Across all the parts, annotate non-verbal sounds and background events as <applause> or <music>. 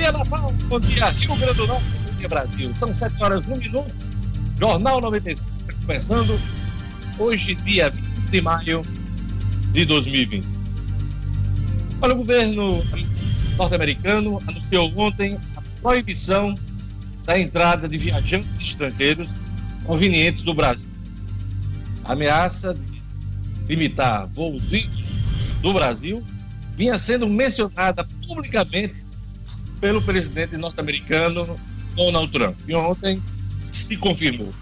dia, Natal. Bom dia, Rio Grande do Norte. Bom dia, Brasil. São 7 horas e 1 minuto. Jornal 96 está começando. Hoje, dia 20 de maio de 2020. Olha, o governo norte-americano anunciou ontem a proibição da entrada de viajantes estrangeiros provenientes do Brasil. A ameaça de limitar voos do Brasil vinha sendo mencionada publicamente pelo presidente norte-americano Donald Trump. E ontem se confirmou.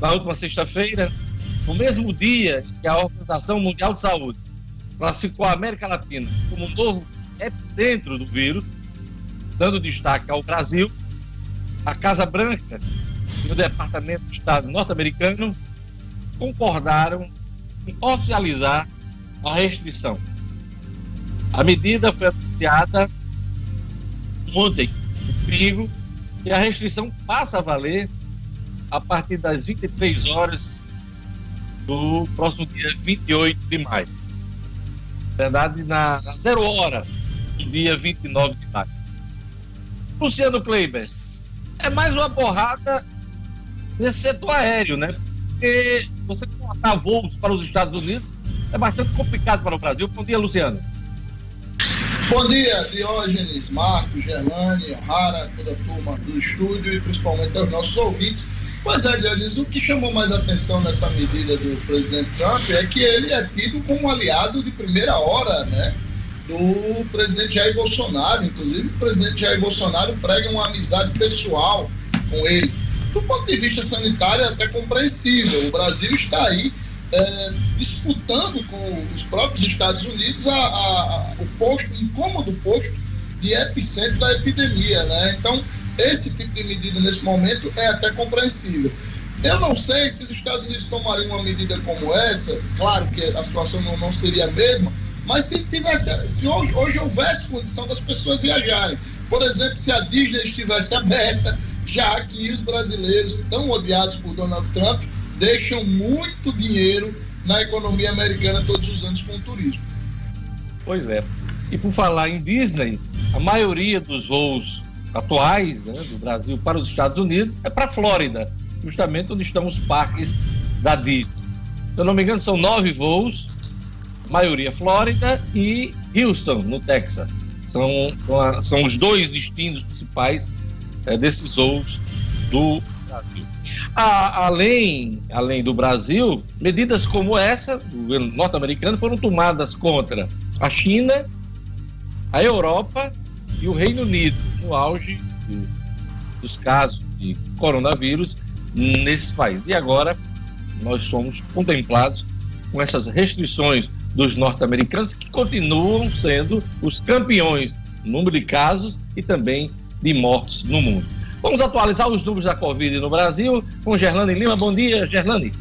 Na última sexta-feira, no mesmo dia que a Organização Mundial de Saúde classificou a América Latina como um novo epicentro do vírus, dando destaque ao Brasil, a Casa Branca e o Departamento de Estado norte-americano concordaram em oficializar a restrição. A medida foi anunciada ontem, domingo, e a restrição passa a valer a partir das 23 horas do próximo dia 28 de maio. Na verdade, na, zero hora do dia 29 de maio. Luciano Kleiber, é mais uma porrada nesse setor aéreo, né? Porque você cortar voos para os Estados Unidos é bastante complicado para o Brasil. Bom dia, Luciano. Bom dia, Diógenes, Marcos, Gerlane, Rara, toda a turma do estúdio e principalmente aos nossos ouvintes. Pois é, Diógenes, o que chamou mais atenção nessa medida do presidente Trump é que ele é tido como um aliado de primeira hora, né? Do presidente Jair Bolsonaro. Inclusive, o presidente Jair Bolsonaro prega uma amizade pessoal com ele. Do ponto de vista sanitário, é até compreensível. O Brasil está aí é, disputando com os próprios Estados Unidos a, a, o posto, o incômodo posto de epicentro da epidemia, né? Então, esse tipo de medida nesse momento é até compreensível. Eu não sei se os Estados Unidos tomariam uma medida como essa, claro que a situação não, não seria a mesma, mas se tivesse, se hoje, hoje houvesse condição das pessoas viajarem, por exemplo, se a Disney estivesse <laughs> aberta, já que os brasileiros tão odiados por Donald Trump deixam muito dinheiro na economia americana todos os anos com o turismo. Pois é. E por falar em Disney, a maioria dos voos atuais né, do Brasil para os Estados Unidos é para a Flórida, justamente onde estão os parques da Disney. Se eu não me engano, são nove voos, maioria Flórida e Houston, no Texas. São, são os dois destinos principais é, desses voos do Brasil. A, além, além do Brasil, medidas como essa, do governo norte-americano, foram tomadas contra a China, a Europa e o Reino Unido, no auge de, dos casos de coronavírus nesses países. E agora nós somos contemplados com essas restrições dos norte-americanos que continuam sendo os campeões no número de casos e também de mortes no mundo. Vamos atualizar os números da Covid no Brasil com Gerlane Lima. Bom dia, Gerlane.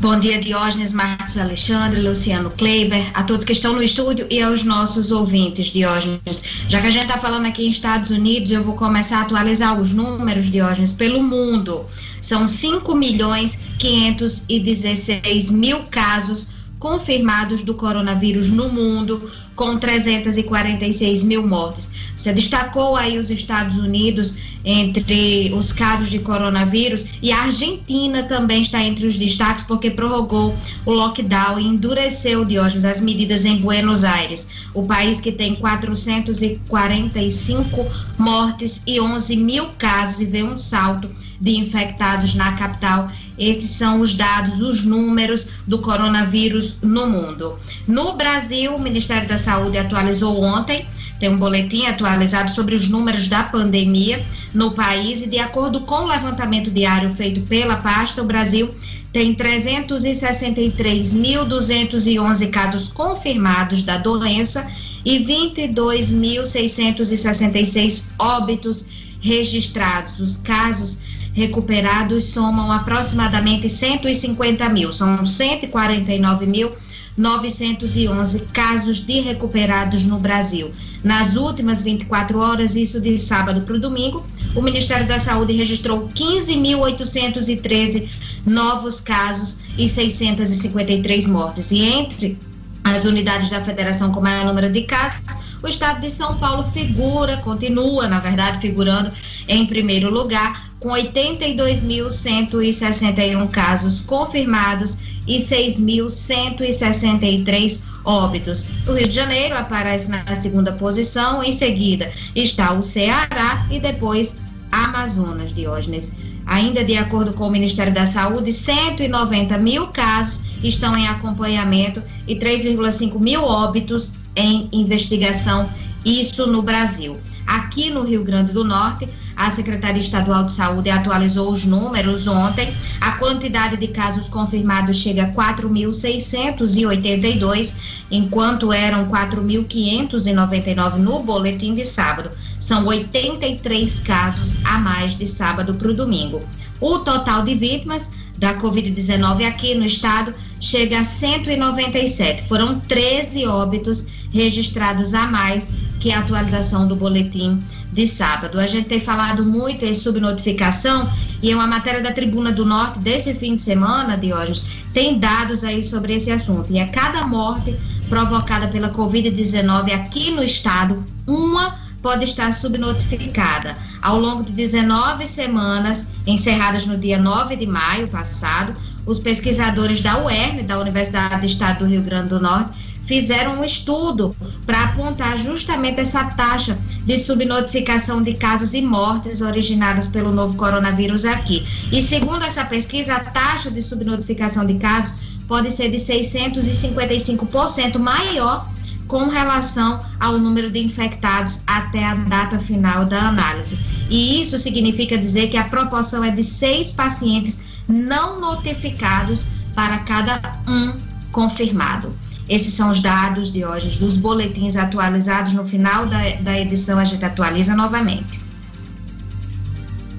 Bom dia, Diógenes Marcos Alexandre, Luciano Kleiber, a todos que estão no estúdio e aos nossos ouvintes, Diógenes. Já que a gente está falando aqui em Estados Unidos, eu vou começar a atualizar os números, Diógenes, pelo mundo. São 5 milhões 516 mil casos confirmados do coronavírus no mundo, com 346 mil mortes. Você destacou aí os Estados Unidos entre os casos de coronavírus e a Argentina também está entre os destaques porque prorrogou o lockdown e endureceu, Diógenes, as medidas em Buenos Aires, o país que tem 445 mortes e 11 mil casos e vê um salto de infectados na capital. Esses são os dados, os números do coronavírus no mundo. No Brasil, o Ministério da Saúde atualizou ontem, tem um boletim atualizado sobre os números da pandemia no país e de acordo com o levantamento diário feito pela pasta, o Brasil tem 363.211 casos confirmados da doença e 22.666 óbitos registrados. Os casos recuperados somam aproximadamente 150 mil, são 149 mil 911 casos de recuperados no Brasil. Nas últimas 24 horas, isso de sábado para o domingo, o Ministério da Saúde registrou 15.813 novos casos e 653 mortes. E entre as unidades da federação com maior número de casos, o estado de São Paulo figura, continua, na verdade, figurando em primeiro lugar, com 82.161 casos confirmados e 6.163 óbitos. O Rio de Janeiro aparece na segunda posição, em seguida está o Ceará e depois Amazonas, Diógenes. Ainda de acordo com o Ministério da Saúde, 190 mil casos estão em acompanhamento e 3,5 mil óbitos em investigação, isso no Brasil. Aqui no Rio Grande do Norte, a Secretaria Estadual de Saúde atualizou os números ontem. A quantidade de casos confirmados chega a 4.682, enquanto eram 4.599 no boletim de sábado. São 83 casos a mais de sábado para o domingo. O total de vítimas da Covid-19 aqui no estado chega a 197. Foram 13 óbitos registrados a mais que a atualização do boletim de sábado. A gente tem falado muito em subnotificação e é uma matéria da Tribuna do Norte desse fim de semana, Diógenes, tem dados aí sobre esse assunto. E a cada morte provocada pela Covid-19 aqui no estado, uma pode estar subnotificada. Ao longo de 19 semanas, encerradas no dia 9 de maio passado, os pesquisadores da UERN, da Universidade do Estado do Rio Grande do Norte, fizeram um estudo para apontar justamente essa taxa de subnotificação de casos e mortes originadas pelo novo coronavírus aqui. E segundo essa pesquisa, a taxa de subnotificação de casos pode ser de 655% maior com relação ao número de infectados até a data final da análise. E isso significa dizer que a proporção é de seis pacientes não notificados para cada um confirmado. Esses são os dados, de hoje dos boletins atualizados. No final da, da edição, a gente atualiza novamente.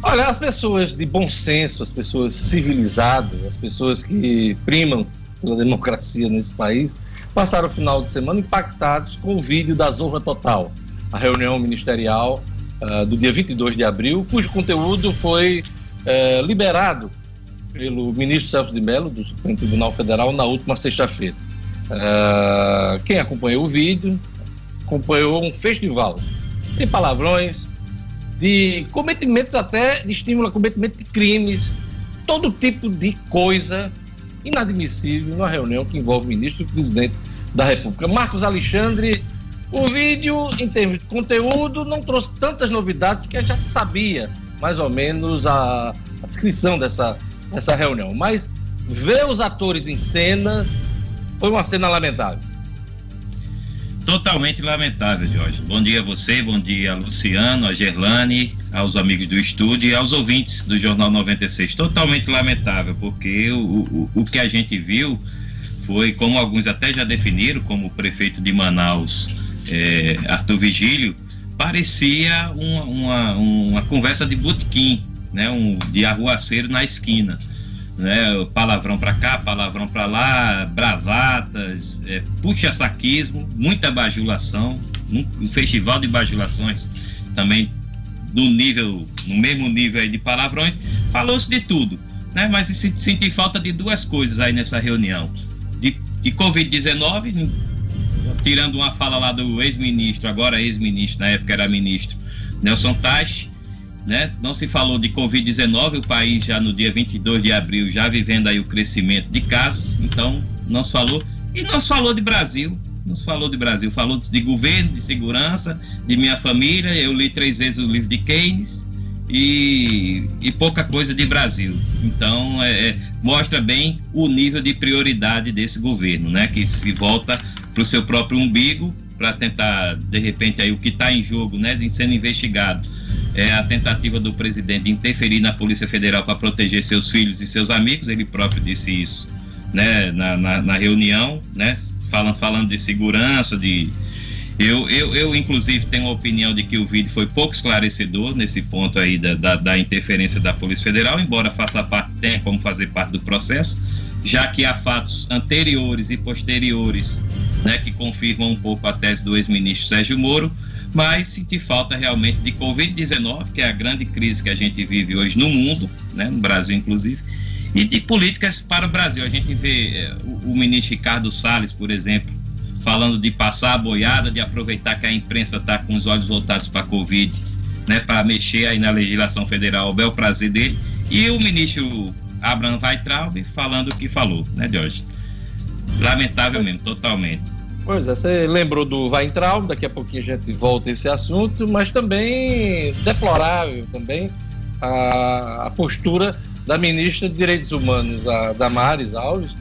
Olha, as pessoas de bom senso, as pessoas civilizadas, as pessoas que primam pela democracia nesse país, passaram o final de semana impactados com o vídeo da Zorra Total, a reunião ministerial uh, do dia 22 de abril, cujo conteúdo foi uh, liberado pelo ministro Celso de Mello, do Supremo Tribunal Federal, na última sexta-feira. Uh, quem acompanhou o vídeo acompanhou um festival de palavrões, de cometimentos até de estímulo a cometimento de crimes, todo tipo de coisa inadmissível numa reunião que envolve o ministro e o presidente da República. Marcos Alexandre, o vídeo, em termos de conteúdo, não trouxe tantas novidades que já se sabia mais ou menos a, a descrição dessa, dessa reunião. Mas ver os atores em cenas foi uma cena lamentável. Totalmente lamentável, Jorge. Bom dia a você, bom dia a Luciano, a Gerlane, aos amigos do estúdio e aos ouvintes do Jornal 96. Totalmente lamentável, porque o, o, o que a gente viu foi, como alguns até já definiram, como o prefeito de Manaus, é, Arthur Vigílio, parecia uma, uma, uma conversa de botequim, né, um, de arruaceiro na esquina né? Palavrão para cá, palavrão para lá, bravatas, é, puxa-saquismo, muita bajulação, um, festival de bajulações também no nível, no mesmo nível aí de palavrões, falou-se de tudo, né? Mas senti falta de duas coisas aí nessa reunião, de, de Covid-19, tirando uma fala lá do ex-ministro, agora ex-ministro, na época era ministro, Nelson Taj, né? Não se falou de Covid-19, o país já no dia 22 de abril já vivendo aí o crescimento de casos, então não se falou. E não se falou de Brasil, não se falou de Brasil, falou de governo, de segurança, de minha família, eu li três vezes o livro de Keynes e, e pouca coisa de Brasil. Então, é, é mostra bem o nível de prioridade desse governo, né? Que se volta para o seu próprio umbigo para tentar, de repente, aí o que está em jogo, né? De sendo investigado é, a tentativa do presidente de interferir na Polícia Federal para proteger seus filhos e seus amigos, ele próprio disse isso né, na, na, na reunião, né, falando, falando de segurança, de. Eu, eu, eu, inclusive, tenho a opinião de que o vídeo foi pouco esclarecedor nesse ponto aí da, da, da interferência da Polícia Federal, embora faça parte, tenha como fazer parte do processo, já que há fatos anteriores e posteriores né, que confirmam um pouco a tese do ex-ministro Sérgio Moro, mas senti falta realmente de Covid-19, que é a grande crise que a gente vive hoje no mundo, né, no Brasil inclusive, e de políticas para o Brasil. A gente vê é, o, o, ministro Ricardo Salles, por exemplo, falando de passar a boiada, de aproveitar que a imprensa está com os olhos voltados para a Covid, né, para mexer aí na legislação federal, bel prazer dele, e o ministro Abraham Weitraub falando o que falou, né, Jorge? Lamentável mesmo, totalmente. Pois é, você lembrou do Weintraub, daqui a pouquinho a gente volta a esse assunto, mas também deplorável também a, a postura da ministra de Direitos Humanos, a Damares Alves,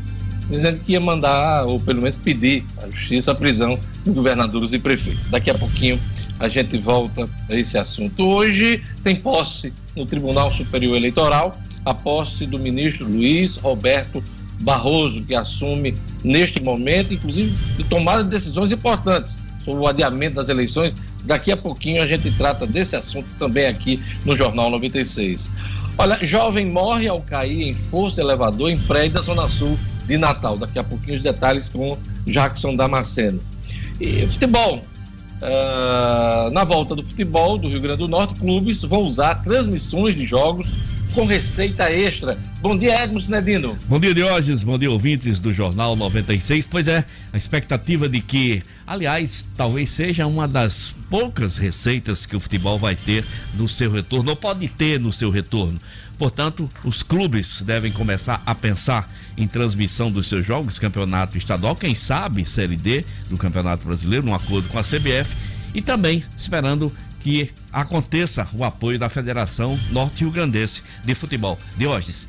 dizendo que ia mandar, ou pelo menos pedir à justiça a prisão de governadores e prefeitos. Daqui a pouquinho a gente volta a esse assunto. Hoje tem posse no Tribunal Superior Eleitoral, a posse do ministro Luiz Roberto Barroso, que assume neste momento, inclusive de tomada de decisões importantes sobre o adiamento das eleições. Daqui a pouquinho a gente trata desse assunto também aqui no Jornal 96. Olha, jovem morre ao cair em força de elevador em prédio da Zona Sul de Natal. Daqui a pouquinho os detalhes com Jackson Damasceno. E futebol. Uh, na volta do futebol do Rio Grande do Norte, clubes vão usar transmissões de jogos com receita extra. Bom dia, Edmo Sinedino. Bom dia, Diógenes. Bom dia, ouvintes do Jornal 96. Pois é, a expectativa de que, aliás, talvez seja uma das poucas receitas que o futebol vai ter no seu retorno, ou pode ter no seu retorno. Portanto, os clubes devem começar a pensar em transmissão dos seus jogos, campeonato estadual, quem sabe Série D do Campeonato Brasileiro, num acordo com a CBF, e também esperando que aconteça o apoio da Federação Norte-Rio Grandense de Futebol. Diógenes.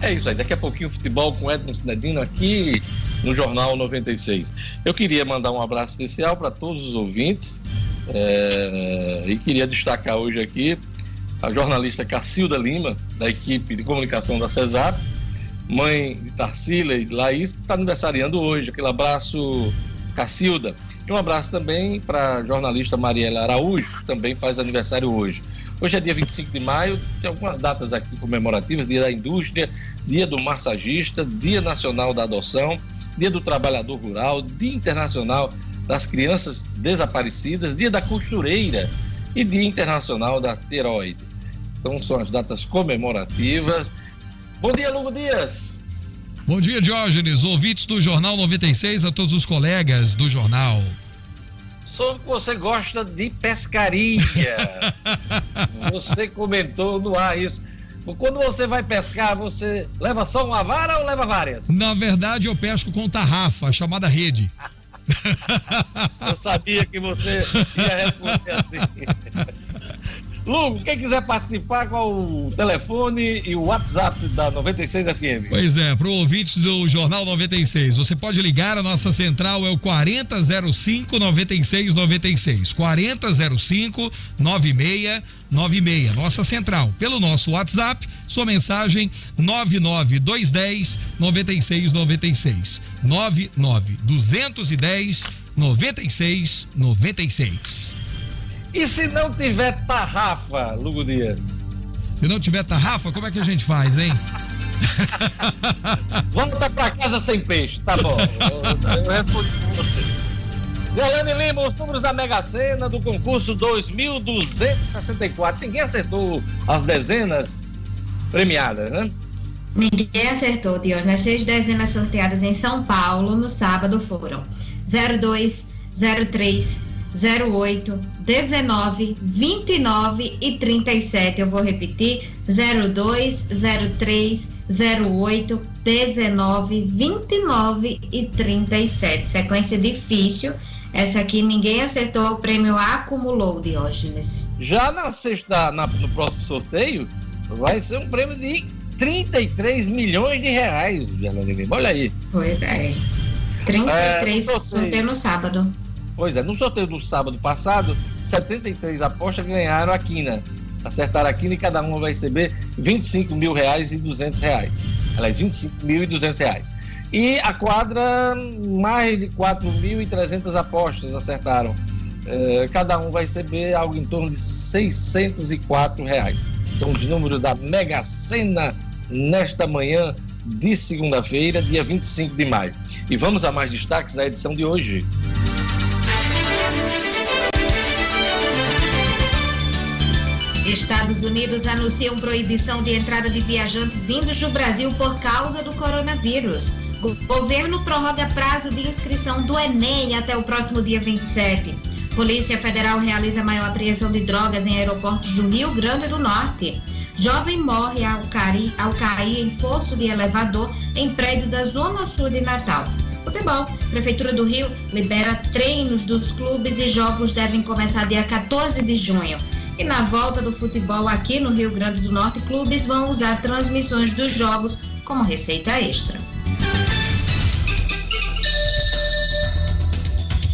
É isso aí, daqui a pouquinho futebol com Edson Cidadino aqui no Jornal 96. Eu queria mandar um abraço especial para todos os ouvintes é, e queria destacar hoje aqui a jornalista Cacilda Lima, da equipe de comunicação da CESAP, mãe de Tarsila e de Laís, que está aniversariando hoje. Aquele abraço, Cacilda. E um abraço também para a jornalista Mariela Araújo, que também faz aniversário hoje. Hoje é dia 25 de maio, tem algumas datas aqui comemorativas: Dia da Indústria, Dia do Massagista, Dia Nacional da Adoção, Dia do Trabalhador Rural, Dia Internacional das Crianças Desaparecidas, Dia da Costureira e Dia Internacional da Tiroide. Então são as datas comemorativas. Bom dia, Lugo Dias! Bom dia, Diógenes, ouvintes do Jornal 96, a todos os colegas do jornal. Soube que você gosta de pescaria. <laughs> você comentou no ar isso. Quando você vai pescar, você leva só uma vara ou leva várias? Na verdade, eu pesco com tarrafa, chamada rede. <laughs> eu sabia que você ia responder assim. <laughs> Lugo, quem quiser participar, qual o telefone e o WhatsApp da 96 FM? Pois é, para o ouvinte do Jornal 96, você pode ligar, a nossa central é o 4005 9696. 4005 9696. Nossa central. Pelo nosso WhatsApp, sua mensagem 99210 9696. 99210 9696. E se não tiver tarrafa, Lugo Dias? Se não tiver tarrafa, como é que a gente faz, hein? <laughs> Volta pra casa sem peixe, tá bom. Eu, eu respondi com você. Goiânia Lima, os números da Mega Sena do concurso 2264. Ninguém acertou as dezenas premiadas, né? Ninguém acertou, Dios. Nas seis dezenas sorteadas em São Paulo, no sábado, foram 02, 03, 08, 19, 29 e 37. Eu vou repetir: 02, 03, 08, 19, 29 e 37. Sequência difícil. Essa aqui ninguém acertou, o prêmio acumulou, Diógenes. Já na sexta, na, no próximo sorteio, vai ser um prêmio de 33 milhões de reais. Olha aí. Pois é. 33 é, sorteio no sábado. Pois é, no sorteio do sábado passado, 73 apostas ganharam a quina. Acertaram a quina e cada uma vai receber 25 mil reais e 200 reais. Aliás, 25 mil e 200 reais. E a quadra, mais de 4.300 apostas acertaram. É, cada um vai receber algo em torno de 604 reais. São os números da Mega Sena nesta manhã de segunda-feira, dia 25 de maio. E vamos a mais destaques na edição de hoje. Estados Unidos anunciam proibição de entrada de viajantes vindos do Brasil por causa do coronavírus. Governo prorroga prazo de inscrição do Enem até o próximo dia 27. Polícia Federal realiza maior apreensão de drogas em aeroportos do Rio Grande do Norte. Jovem morre ao cair, ao cair em fosso de elevador em prédio da Zona Sul de Natal. Futebol. Prefeitura do Rio libera treinos dos clubes e jogos devem começar dia 14 de junho. E na volta do futebol aqui no Rio Grande do Norte, clubes vão usar transmissões dos jogos como receita extra.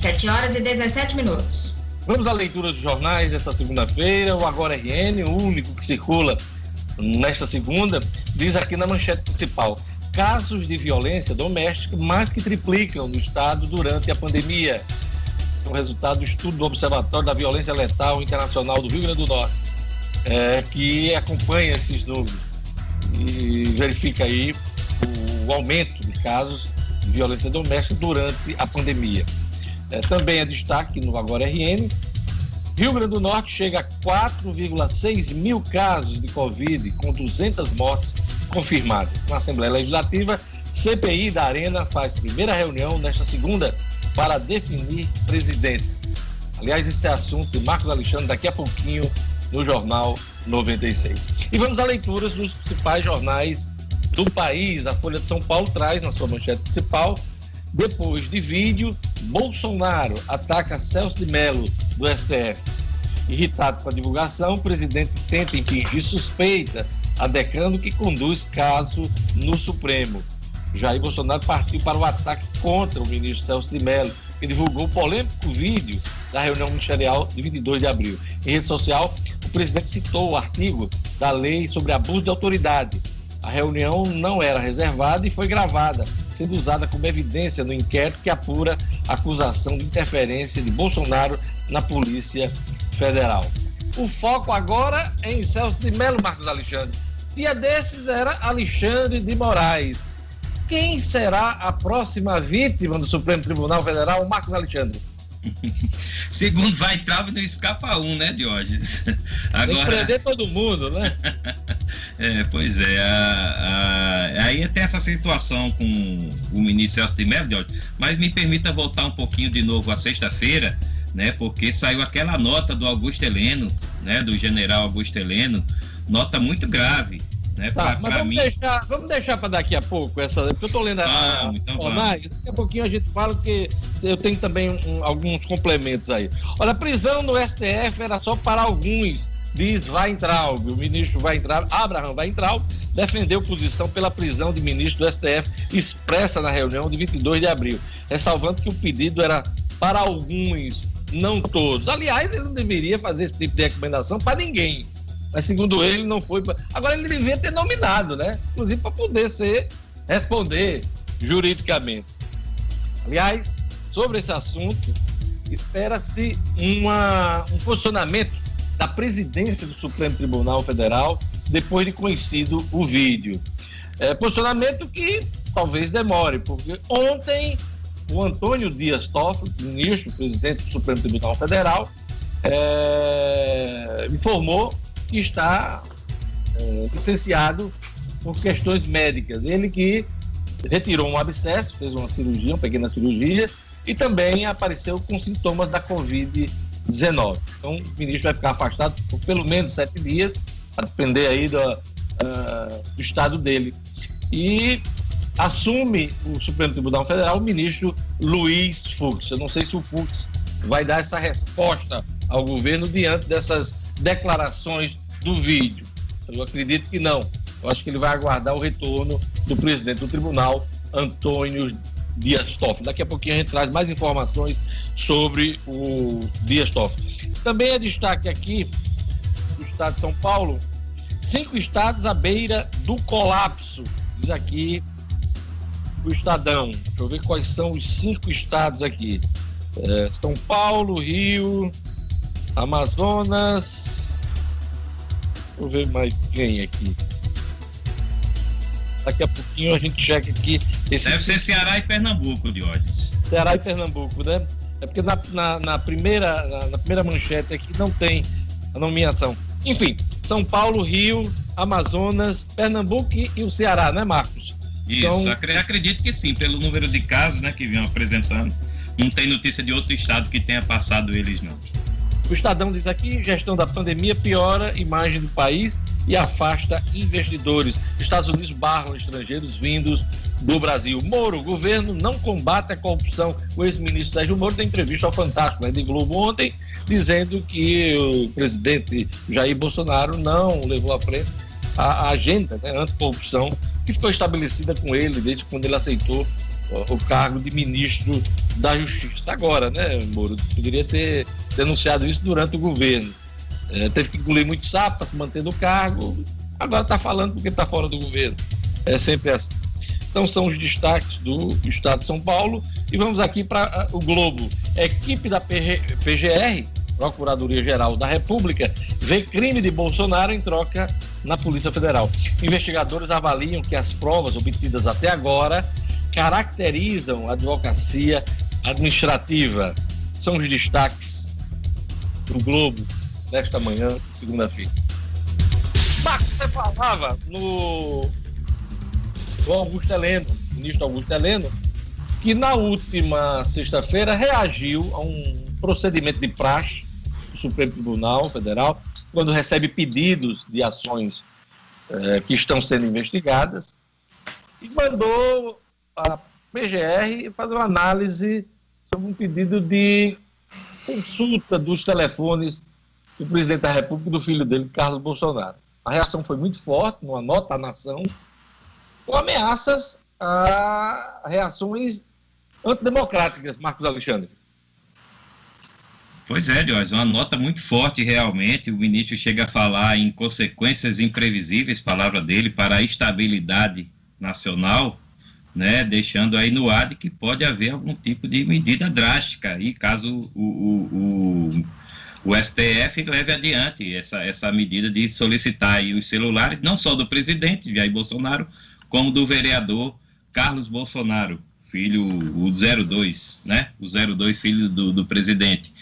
7 horas e 17 minutos. Vamos à leitura dos jornais desta segunda-feira. O Agora RN, o único que circula nesta segunda, diz aqui na manchete principal: casos de violência doméstica mais que triplicam no estado durante a pandemia. O resultado do estudo do Observatório da Violência Letal Internacional do Rio Grande do Norte, é, que acompanha esses números e verifica aí o aumento de casos de violência doméstica durante a pandemia. É, também é destaque no Agora RN. Rio Grande do Norte chega a 4,6 mil casos de Covid, com 200 mortes confirmadas. Na Assembleia Legislativa, CPI da Arena faz primeira reunião nesta segunda para definir presidente. Aliás, esse é assunto de Marcos Alexandre daqui a pouquinho no Jornal 96. E vamos a leituras dos principais jornais do país. A Folha de São Paulo traz na sua manchete principal depois de vídeo, Bolsonaro ataca Celso de Mello do STF. Irritado com a divulgação, o presidente tenta impingir suspeita a decano que conduz caso no Supremo. Jair Bolsonaro partiu para o ataque contra o ministro Celso de Mello, que divulgou o polêmico vídeo da reunião ministerial de 22 de abril. Em rede social, o presidente citou o artigo da lei sobre abuso de autoridade. A reunião não era reservada e foi gravada, sendo usada como evidência no inquérito que apura a acusação de interferência de Bolsonaro na Polícia Federal. O foco agora é em Celso de Melo Marcos Alexandre. Dia desses era Alexandre de Moraes. Quem será a próxima vítima do Supremo Tribunal Federal, Marcos Alexandre? <laughs> Segundo vai trava não escapa um, né, Diógenes? Agora... Prender todo mundo, né? <laughs> é, pois é. A, a, aí tem essa situação com o ministro Celso de Mello, Diógenes, mas me permita voltar um pouquinho de novo à sexta-feira, né? Porque saiu aquela nota do Augusto Heleno, né? Do general Augusto Heleno, nota muito grave, né? Tá, pra, mas pra vamos, mim... deixar, vamos deixar para daqui a pouco essa, porque eu estou lendo a, vamos, então daqui a pouquinho a gente fala que eu tenho também um, alguns complementos aí. Olha, a prisão no STF era só para alguns, diz Weintraub, o ministro Weintraub, Abraham Weintraub, defendeu posição pela prisão de ministro do STF expressa na reunião de 22 de abril, ressalvando que o pedido era para alguns, não todos. Aliás, ele não deveria fazer esse tipo de recomendação para ninguém mas segundo ele não foi. Pra... Agora ele devia ter nominado, né? Inclusive para poder ser responder juridicamente. Aliás, sobre esse assunto, espera-se um posicionamento da presidência do Supremo Tribunal Federal depois de conhecido o vídeo. É, posicionamento que talvez demore, porque ontem o Antônio Dias Toffoli, ministro, presidente do Supremo Tribunal Federal, é, informou que está é, licenciado por questões médicas. Ele que retirou um abscesso, fez uma cirurgia, uma pequena cirurgia, e também apareceu com sintomas da Covid-19. Então, o ministro vai ficar afastado por pelo menos sete dias, a depender aí do, uh, do estado dele. E assume o Supremo Tribunal Federal o ministro Luiz Fux. Eu não sei se o Fux vai dar essa resposta ao governo diante dessas declarações do vídeo. Eu acredito que não. Eu acho que ele vai aguardar o retorno do presidente do tribunal, Antônio Dias Toffoli. Daqui a pouquinho a gente traz mais informações sobre o Dias Toffoli. Também é destaque aqui do estado de São Paulo, cinco estados à beira do colapso, diz aqui o Estadão. Deixa eu ver quais são os cinco estados aqui. É, São Paulo, Rio, Amazonas. Eu ver mais quem aqui. Daqui a pouquinho a gente chega aqui. Esse... Deve ser Ceará e Pernambuco, Diógenes. Ceará e Pernambuco, né? É porque na, na, na primeira, na, na, primeira manchete aqui não tem a nomeação. Enfim, São Paulo, Rio, Amazonas, Pernambuco e, e o Ceará, né, Marcos? Isso, são... acredito que sim, pelo número de casos né, que vinham apresentando. Não tem notícia de outro estado que tenha passado eles, não. O Estadão diz aqui: gestão da pandemia piora imagem do país e afasta investidores. Estados Unidos barram estrangeiros vindos do Brasil. Moro, governo não combate a corrupção. O ex-ministro Sérgio Moro deu entrevista ao Fantástico, né, de Globo ontem, dizendo que o presidente Jair Bolsonaro não levou à frente a, a agenda né, anticorrupção que ficou estabelecida com ele desde quando ele aceitou o, cargo de ministro da Justiça. Agora, né, Moro? Poderia ter denunciado isso durante o governo. É, teve que engolir muito sapo para se manter no cargo. Agora está falando porque está fora do governo. É sempre assim. Então são os destaques do Estado de São Paulo. E vamos aqui para uh, o Globo. Equipe da PG, PGR, Procuradoria Geral da República, vê crime de Bolsonaro em troca na Polícia Federal. Investigadores avaliam que as provas obtidas até agora caracterizam a advocacia administrativa. São os destaques do Globo nesta manhã, segunda-feira. Marcos, você falava no Augusto Heleno, ministro Augusto Heleno, que na última sexta-feira reagiu a um procedimento de praxe do Supremo Tribunal Federal, quando recebe pedidos de ações eh, que estão sendo investigadas, e mandou a PGR fazer uma análise sobre um pedido de consulta dos telefones do presidente da República e do filho dele, Carlos Bolsonaro. A reação foi muito forte, numa nota à nação, com ameaças a reações antidemocráticas, Marcos Alexandre. Pois é, Jorge, uma nota muito forte realmente. O ministro chega a falar em consequências imprevisíveis, palavra dele, para a estabilidade nacional, né, deixando aí no ar de que pode haver algum tipo de medida drástica, e caso o, o, o, o STF leve adiante essa, essa medida de solicitar os celulares, não só do presidente Jair Bolsonaro, como do vereador Carlos Bolsonaro, filho, o 02, né? O 02, filho do, do presidente.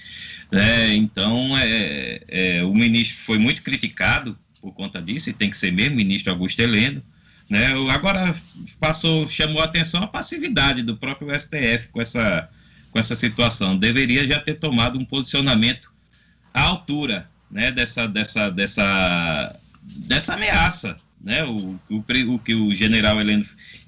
É, então, é, é, o ministro foi muito criticado por conta disso, e tem que ser mesmo, ministro Augusto Heleno. Né? Agora, passou, chamou a atenção a passividade do próprio STF com essa, com essa situação. Deveria já ter tomado um posicionamento à altura né, dessa, dessa, dessa, dessa ameaça né? O, o, o que o general Heleno,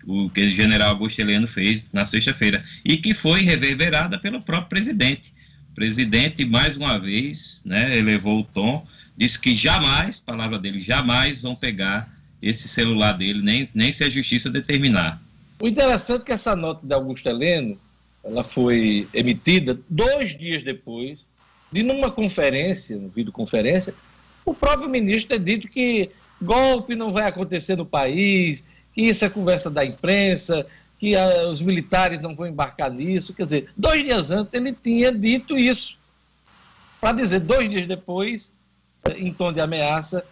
o que o general Augusto Heleno fez na sexta-feira e que foi reverberada pelo próprio presidente. O presidente mais uma vez, né, elevou o tom, disse que jamais, palavra dele, jamais vão pegar esse celular dele, nem, nem se a justiça determinar. O interessante é que essa nota de Augusto Heleno, ela foi emitida dois dias depois de numa conferência, no videoconferência, o próprio ministro ter dito que golpe não vai acontecer no país, que isso é conversa da imprensa, que a, os militares não vão embarcar nisso. Quer dizer, dois dias antes ele tinha dito isso. Para dizer dois dias depois, eh, em tom de ameaça,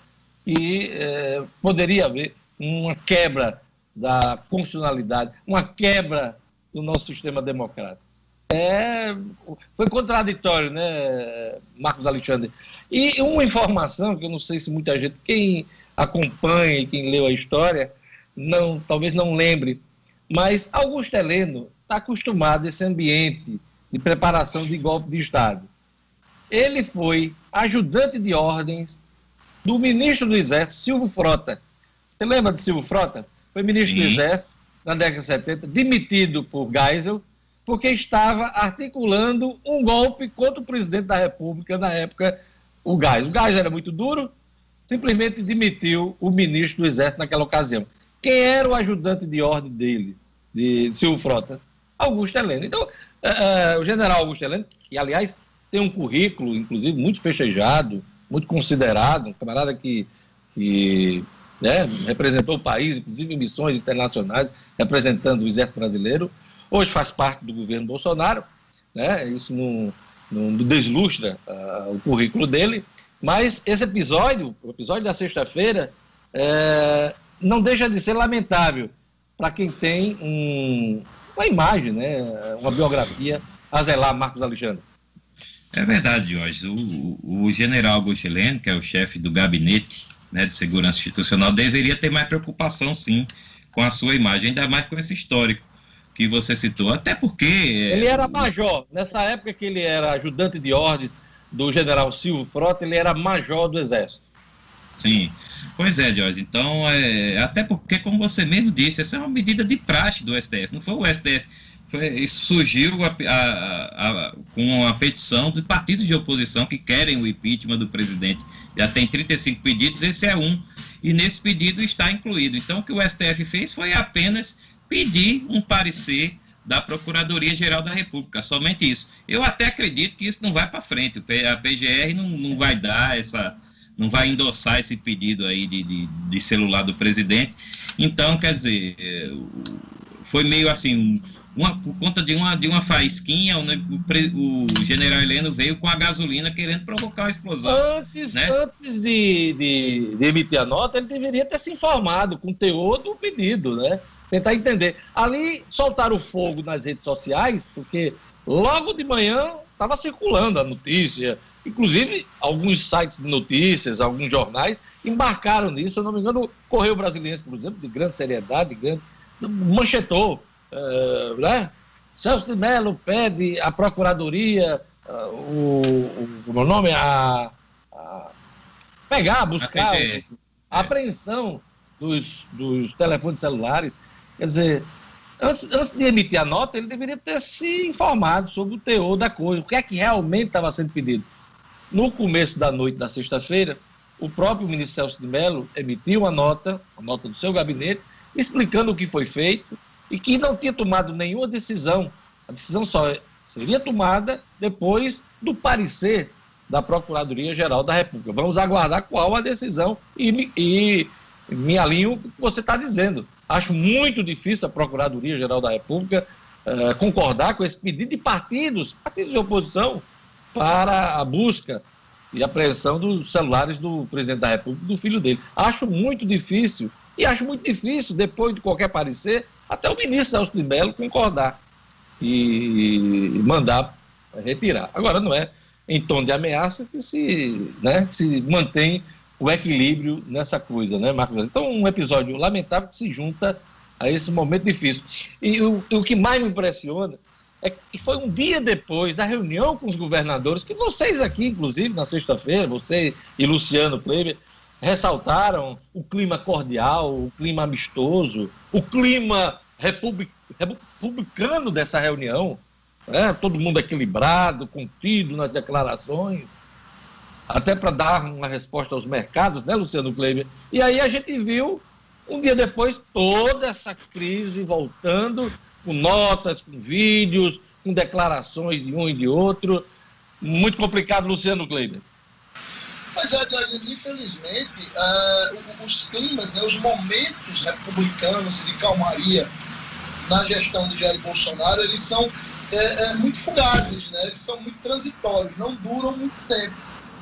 que eh, poderia haver uma quebra da constitucionalidade, uma quebra do nosso sistema democrático. É, foi contraditório, né, Marcos Alexandre? E uma informação que eu não sei se muita gente, quem acompanha e quem leu a história, não, talvez não lembre, mas Augusto Heleno está acostumado a esse ambiente de preparação de golpe de Estado. Ele foi ajudante de ordens do ministro do Exército, Silvio Frota. Você lembra de Silvio Frota? Foi ministro Sim. do Exército na década de 70, demitido por Geisel, porque estava articulando um golpe contra o presidente da República na época, o Geisel. O Geisel era muito duro, simplesmente demitiu o ministro do Exército naquela ocasião. Quem era o ajudante de ordem dele, de Silvio Frota? Augusto Heleno. Então, uh, uh, o general Augusto Heleno, que aliás tem um currículo, inclusive, muito fechejado, muito considerado, um camarada que, que né, representou o país, inclusive em missões internacionais, representando o Exército Brasileiro, hoje faz parte do governo Bolsonaro, né, isso não, não deslustra uh, o currículo dele, mas esse episódio, o episódio da sexta-feira, é, não deixa de ser lamentável para quem tem um, uma imagem, né, uma biografia a zelar, Marcos Alexandre. É verdade, Jorge. O, o general Heleno, que é o chefe do gabinete né, de segurança institucional, deveria ter mais preocupação, sim, com a sua imagem, ainda mais com esse histórico que você citou. Até porque. Ele era major. Nessa época que ele era ajudante de ordens do general Silvio Frota, ele era major do Exército. Sim. Pois é, Jorge. Então, é, até porque, como você mesmo disse, essa é uma medida de praxe do STF. Não foi o STF. Foi, isso surgiu a, a, a, com a petição de partidos de oposição que querem o impeachment do presidente. Já tem 35 pedidos, esse é um. E nesse pedido está incluído. Então, o que o STF fez foi apenas pedir um parecer da Procuradoria-Geral da República, somente isso. Eu até acredito que isso não vai para frente, a PGR não, não vai dar essa, não vai endossar esse pedido aí de, de, de celular do presidente. Então, quer dizer, é, foi meio assim, uma, por conta de uma, de uma faísquinha, o, o, general Heleno veio com a gasolina querendo provocar uma explosão. Antes, né? antes de, de, de, emitir a nota, ele deveria ter se informado com o teor do pedido, né? tentar entender. Ali soltaram fogo nas redes sociais, porque logo de manhã estava circulando a notícia, inclusive alguns sites de notícias, alguns jornais embarcaram nisso, se eu não me engano, o Correio Brasileiro, por exemplo, de grande seriedade, de grande, manchetou, uh, né? Celso de Mello pede à Procuradoria uh, o, o, o nome, a, a pegar, buscar a, a apreensão dos, dos telefones celulares. Quer dizer, antes, antes de emitir a nota, ele deveria ter se informado sobre o teor da coisa, o que é que realmente estava sendo pedido. No começo da noite da sexta-feira, o próprio ministro Celso de Mello emitiu uma nota, a nota do seu gabinete, explicando o que foi feito e que não tinha tomado nenhuma decisão. A decisão só seria tomada depois do parecer da Procuradoria-Geral da República. Vamos aguardar qual a decisão e, e me alinho com o que você está dizendo. Acho muito difícil a Procuradoria-Geral da República eh, concordar com esse pedido de partidos, partidos de oposição, para a busca e apreensão dos celulares do presidente da República do filho dele. Acho muito difícil, e acho muito difícil, depois de qualquer parecer, até o ministro Celso de Mello concordar e mandar retirar. Agora, não é em tom de ameaça que se, né, que se mantém o equilíbrio nessa coisa, né, Marcos? Então, um episódio lamentável que se junta a esse momento difícil. E o, o que mais me impressiona é que foi um dia depois da reunião com os governadores, que vocês aqui, inclusive, na sexta-feira, você e Luciano Kleber, ressaltaram o clima cordial, o clima amistoso, o clima republic, republicano dessa reunião, né? todo mundo equilibrado, contido nas declarações até para dar uma resposta aos mercados, né, Luciano Kleber? E aí a gente viu, um dia depois, toda essa crise voltando, com notas, com vídeos, com declarações de um e de outro. Muito complicado, Luciano Kleber. Pois é, Dionísio, infelizmente, uh, os climas, né, os momentos republicanos de calmaria na gestão de Jair Bolsonaro, eles são é, é, muito fugazes, né? eles são muito transitórios, não duram muito tempo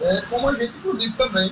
é, como a gente, inclusive, também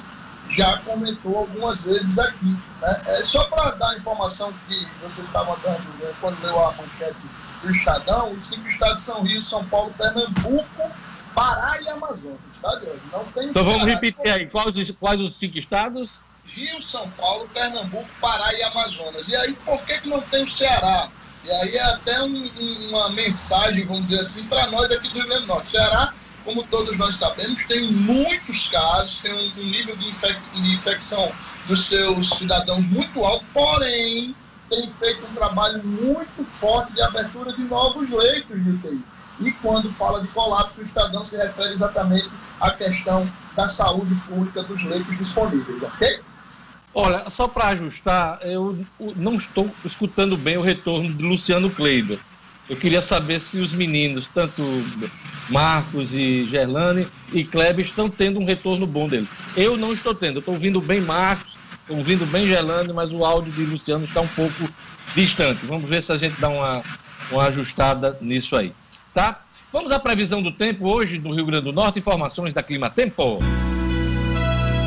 já comentou algumas vezes aqui. Né? É, só para dar a informação que vocês estavam dando né, quando leu a manchete do Estadão, os cinco estados são Rio, São Paulo, Pernambuco, Pará e Amazonas, tá? Não tem então vamos repetir aí, quais quais os cinco estados? Rio, São Paulo, Pernambuco, Pará e Amazonas. E aí, por que, que não tem o Ceará? E aí é até um, uma mensagem, vamos dizer assim, para nós aqui do Rio Grande do Norte. Ceará como todos nós sabemos, tem muitos casos, tem um, um nível de, infec de, infecção dos seus cidadãos muito alto, porém tem feito um trabalho muito forte de abertura de novos leitos de UTI. E quando fala de colapso, o Estadão se refere exatamente à questão da saúde pública dos leitos disponíveis, ok? Olha, só para ajustar, eu não estou escutando bem o retorno de Luciano Kleiber. Eu queria saber se os meninos, tanto Marcos e Gerlane e Kleber, estão tendo um retorno bom dele. Eu não estou tendo. Estou ouvindo bem Marcos, estou ouvindo bem Gerlane, mas o áudio de Luciano está um pouco distante. Vamos ver se a gente dá uma, uma ajustada nisso aí. Tá? Vamos à previsão do tempo hoje no Rio Grande do Norte. Informações da Clima Tempo.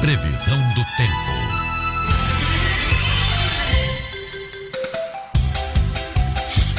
Previsão do tempo.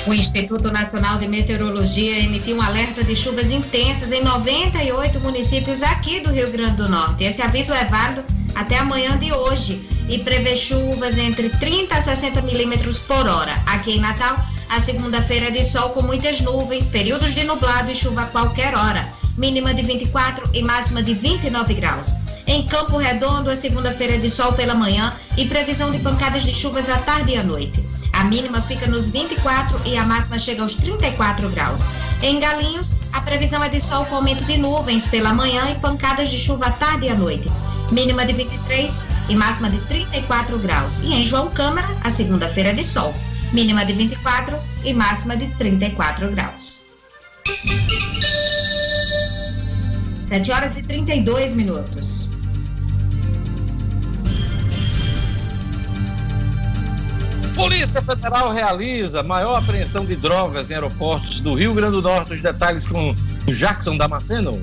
O Instituto Nacional de Meteorologia emitiu um alerta de chuvas intensas em 98 municípios aqui do Rio Grande do Norte. Esse aviso é válido até amanhã de hoje e prevê chuvas entre 30 a 60 milímetros por hora. Aqui em Natal, a segunda-feira é de sol com muitas nuvens, períodos de nublado e chuva a qualquer hora. Mínima de 24 e máxima de 29 graus. Em Campo Redondo, a segunda-feira de sol pela manhã e previsão de pancadas de chuvas à tarde e à noite. A mínima fica nos 24 e a máxima chega aos 34 graus. Em Galinhos, a previsão é de sol com aumento de nuvens pela manhã e pancadas de chuva à tarde e à noite. Mínima de 23 e máxima de 34 graus. E em João Câmara, a segunda-feira de sol. Mínima de 24 e máxima de 34 graus. 7 horas e 32 minutos. Polícia Federal realiza maior apreensão de drogas em aeroportos do Rio Grande do Norte. Os detalhes com Jackson Damasceno.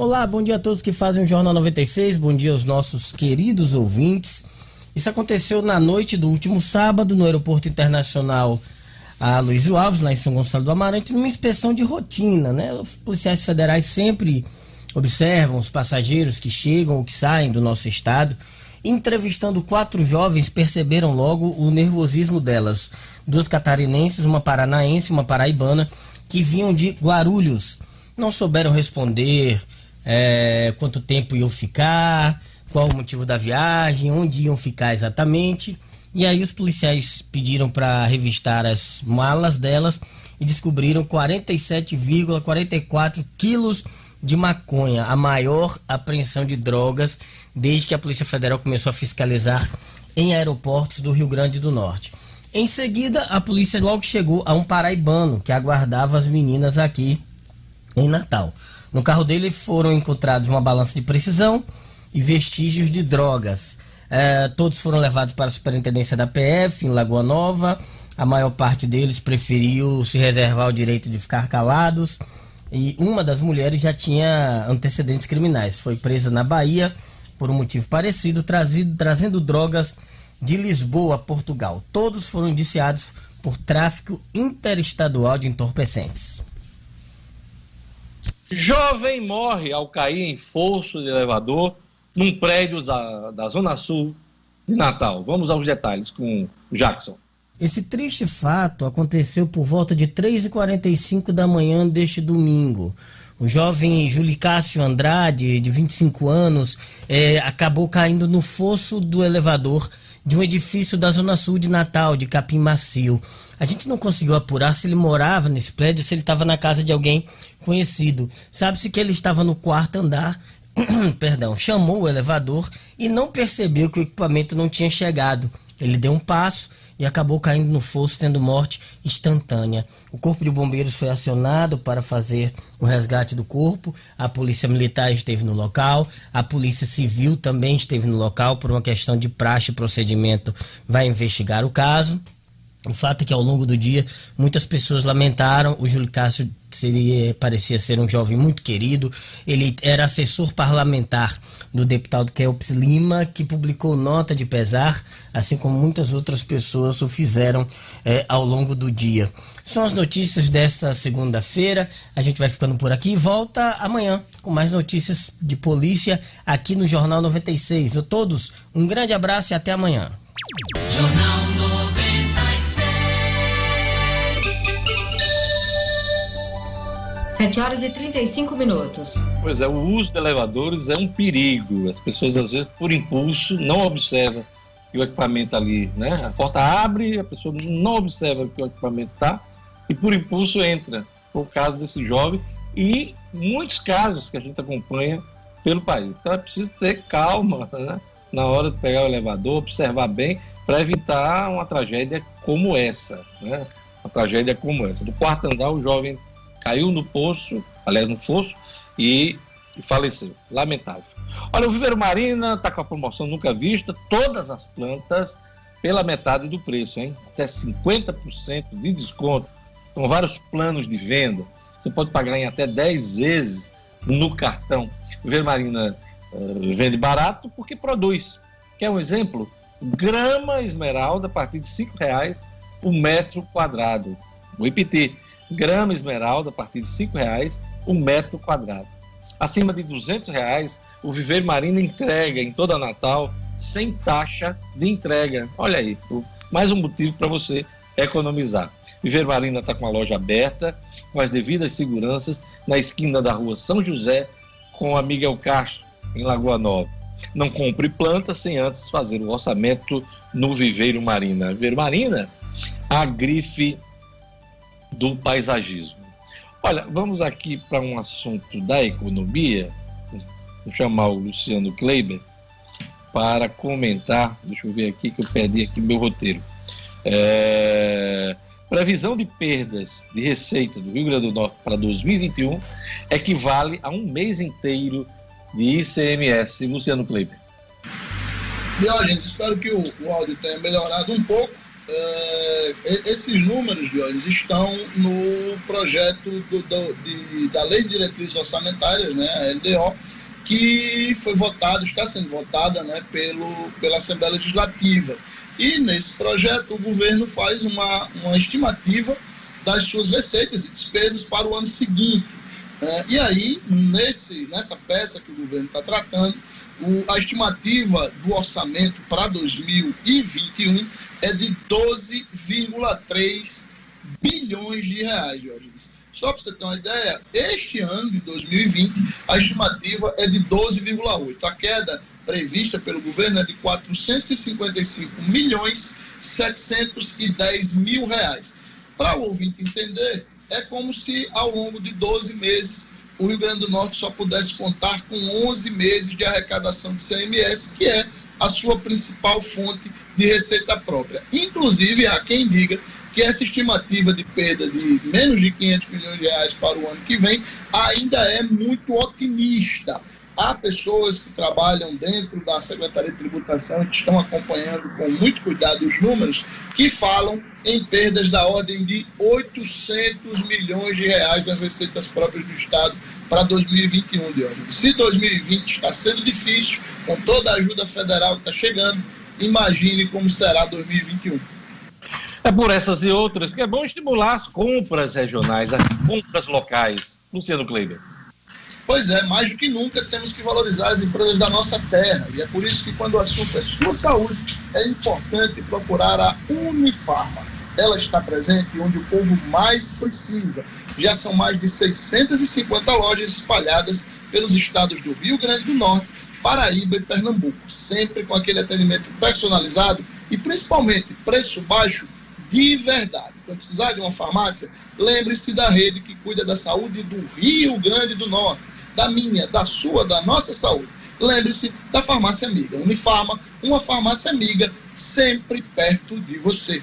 Olá, bom dia a todos que fazem o Jornal 96, bom dia aos nossos queridos ouvintes. Isso aconteceu na noite do último sábado no Aeroporto Internacional a Luiz Alves, lá em São Gonçalo do Amarante, numa inspeção de rotina, né? Os policiais federais sempre observam os passageiros que chegam ou que saem do nosso estado. Entrevistando quatro jovens, perceberam logo o nervosismo delas. Duas catarinenses, uma paranaense e uma paraibana, que vinham de Guarulhos. Não souberam responder, é, quanto tempo iam ficar, qual o motivo da viagem, onde iam ficar exatamente. E aí os policiais pediram para revistar as malas delas e descobriram 47,44 quilos de maconha, a maior apreensão de drogas desde que a Polícia Federal começou a fiscalizar em aeroportos do Rio Grande do Norte. Em seguida, a polícia logo chegou a um paraibano que aguardava as meninas aqui em Natal. No carro dele foram encontrados uma balança de precisão e vestígios de drogas. É, todos foram levados para a superintendência da PF em Lagoa Nova. A maior parte deles preferiu se reservar o direito de ficar calados. E uma das mulheres já tinha antecedentes criminais. Foi presa na Bahia por um motivo parecido, trazido, trazendo drogas de Lisboa a Portugal. Todos foram indiciados por tráfico interestadual de entorpecentes. Jovem morre ao cair em fosso de elevador num prédio da, Zona Sul de Natal. Vamos aos detalhes com Jackson. Esse triste fato aconteceu por volta de 3h45 da manhã deste domingo. O jovem Julicácio Andrade, de 25 anos, é, acabou caindo no fosso do elevador de um edifício da Zona Sul de Natal, de Capim Macio. A gente não conseguiu apurar se ele morava nesse prédio, se ele estava na casa de alguém conhecido. Sabe-se que ele estava no quarto andar, <clears throat> perdão, chamou o elevador e não percebeu que o equipamento não tinha chegado. Ele deu um passo e acabou caindo no fosso, tendo morte instantânea. O Corpo de Bombeiros foi acionado para fazer o resgate do corpo. A Polícia Militar esteve no local. A Polícia Civil também esteve no local por uma questão de praxe e procedimento. Vai investigar o caso. O fato é que ao longo do dia muitas pessoas lamentaram. O Júlio Cássio seria, parecia ser um jovem muito querido. Ele era assessor parlamentar do deputado Kelps Lima, que publicou nota de pesar, assim como muitas outras pessoas o fizeram é, ao longo do dia. São as notícias desta segunda-feira. A gente vai ficando por aqui e volta amanhã com mais notícias de polícia aqui no Jornal 96. A todos, um grande abraço e até amanhã. Jornal 7 horas e 35 minutos. Pois é, o uso de elevadores é um perigo. As pessoas, às vezes, por impulso, não observam que o equipamento ali, né? A porta abre, a pessoa não observa que o equipamento está e, por impulso, entra. Por caso desse jovem e muitos casos que a gente acompanha pelo país. Então é preciso ter calma né? na hora de pegar o elevador, observar bem para evitar uma tragédia como essa, né? Uma tragédia como essa. Do quarto andar, o jovem caiu no poço, aliás, no fosso, e faleceu. Lamentável. Olha, o Viveiro Marina está com a promoção nunca vista, todas as plantas pela metade do preço, hein? Até 50% de desconto, com vários planos de venda. Você pode pagar em até 10 vezes no cartão. O Viveiro Marina uh, vende barato porque produz. Quer um exemplo? Grama esmeralda a partir de R$ reais o metro quadrado. Vou repetir, grama esmeralda a partir de R$ reais o metro quadrado. Acima de R$ reais, o Viveiro Marina entrega em toda Natal sem taxa de entrega. Olha aí, mais um motivo para você economizar. Viveiro Marina está com a loja aberta, com as devidas seguranças, na esquina da rua São José, com a Miguel Castro, em Lagoa Nova. Não compre planta sem antes fazer o orçamento no Viveiro Marina. Viveiro Marina, a grife do paisagismo. Olha, vamos aqui para um assunto da economia. Vou chamar o Luciano Kleiber para comentar. Deixa eu ver aqui que eu perdi aqui meu roteiro. É, previsão de perdas de receita do Rio Grande do Norte para 2021 equivale a um mês inteiro de ICMS. Luciano Kleiber. Diógenes, espero que o, o áudio tenha melhorado um pouco. É, esses números, Diógenes, estão no projeto do, do, de, da Lei de Diretrizes Orçamentárias, né, a LDO, que foi votado, está sendo votada né, pelo, pela Assembleia Legislativa. E nesse projeto o governo faz uma, uma estimativa das suas receitas e despesas para o ano seguinte. É, e aí, nesse, nessa peça que o governo está tratando, o, a estimativa do orçamento para 2021 é de 12,3 bilhões de reais, Jorge. Só para você ter uma ideia, este ano de 2020, a estimativa é de 12,8. A queda prevista pelo governo é de 455 milhões 710 mil reais. Para o ouvinte entender, é como se ao longo de 12 meses o Rio Grande do Norte só pudesse contar com 11 meses de arrecadação de CMS, que é a sua principal fonte de receita própria. Inclusive, há quem diga que essa estimativa de perda de menos de 500 milhões de reais para o ano que vem ainda é muito otimista. Há pessoas que trabalham dentro da Secretaria de Tributação que estão acompanhando com muito cuidado os números, que falam em perdas da ordem de 800 milhões de reais nas receitas próprias do Estado para 2021, de hoje. Se 2020 está sendo difícil, com toda a ajuda federal que está chegando, imagine como será 2021. É por essas e outras que é bom estimular as compras regionais, as compras locais. Luciano Kleiber. Pois é, mais do que nunca temos que valorizar as empresas da nossa terra. E é por isso que, quando o assunto é sua saúde, é importante procurar a Unifarma. Ela está presente onde o povo mais precisa. Já são mais de 650 lojas espalhadas pelos estados do Rio Grande do Norte, Paraíba e Pernambuco, sempre com aquele atendimento personalizado e principalmente preço baixo de verdade. Quando precisar de uma farmácia, lembre-se da rede que cuida da saúde do Rio Grande do Norte da minha, da sua, da nossa saúde. Lembre-se da farmácia amiga. Unifarma, uma farmácia amiga sempre perto de você.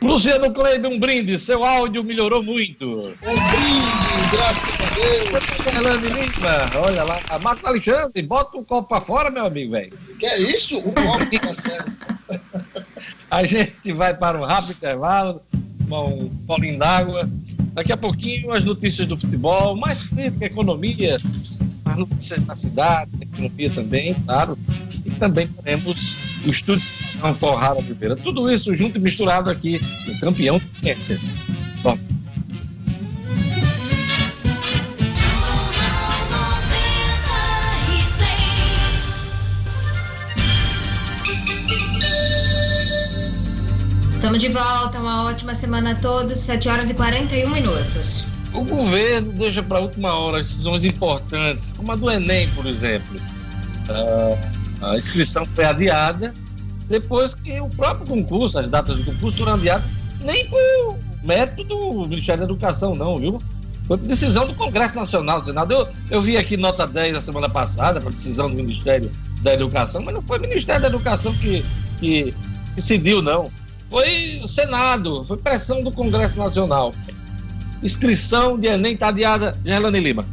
Luciano Kleber, um brinde. Seu áudio melhorou muito. Um brinde, graças a Deus. Fernando Lima, olha lá. Marco Alexandre, bota o copo pra fora, meu amigo, velho. Que é isso? O copo tá certo. <laughs> a gente vai para um rápido intervalo, um polinho d'água. Daqui a pouquinho, as notícias do futebol, mais política, economia, as notícias da cidade, economia também, claro. E também teremos o estúdio Cidadão Porrada Oliveira. Tudo isso junto e misturado aqui no Campeão do Câncer. Estamos de volta, uma ótima semana a todos, 7 horas e 41 minutos. O governo deixa para última hora decisões importantes, como a do Enem, por exemplo. Uh, a inscrição foi adiada depois que o próprio concurso, as datas do concurso foram adiadas, nem por método do Ministério da Educação, não, viu? Foi por decisão do Congresso Nacional do Senado. Eu, eu vi aqui nota 10 na semana passada, para decisão do Ministério da Educação, mas não foi o Ministério da Educação que, que decidiu, não foi o Senado, foi pressão do Congresso Nacional. Inscrição de Enem tá adiada, Gerlane Lima.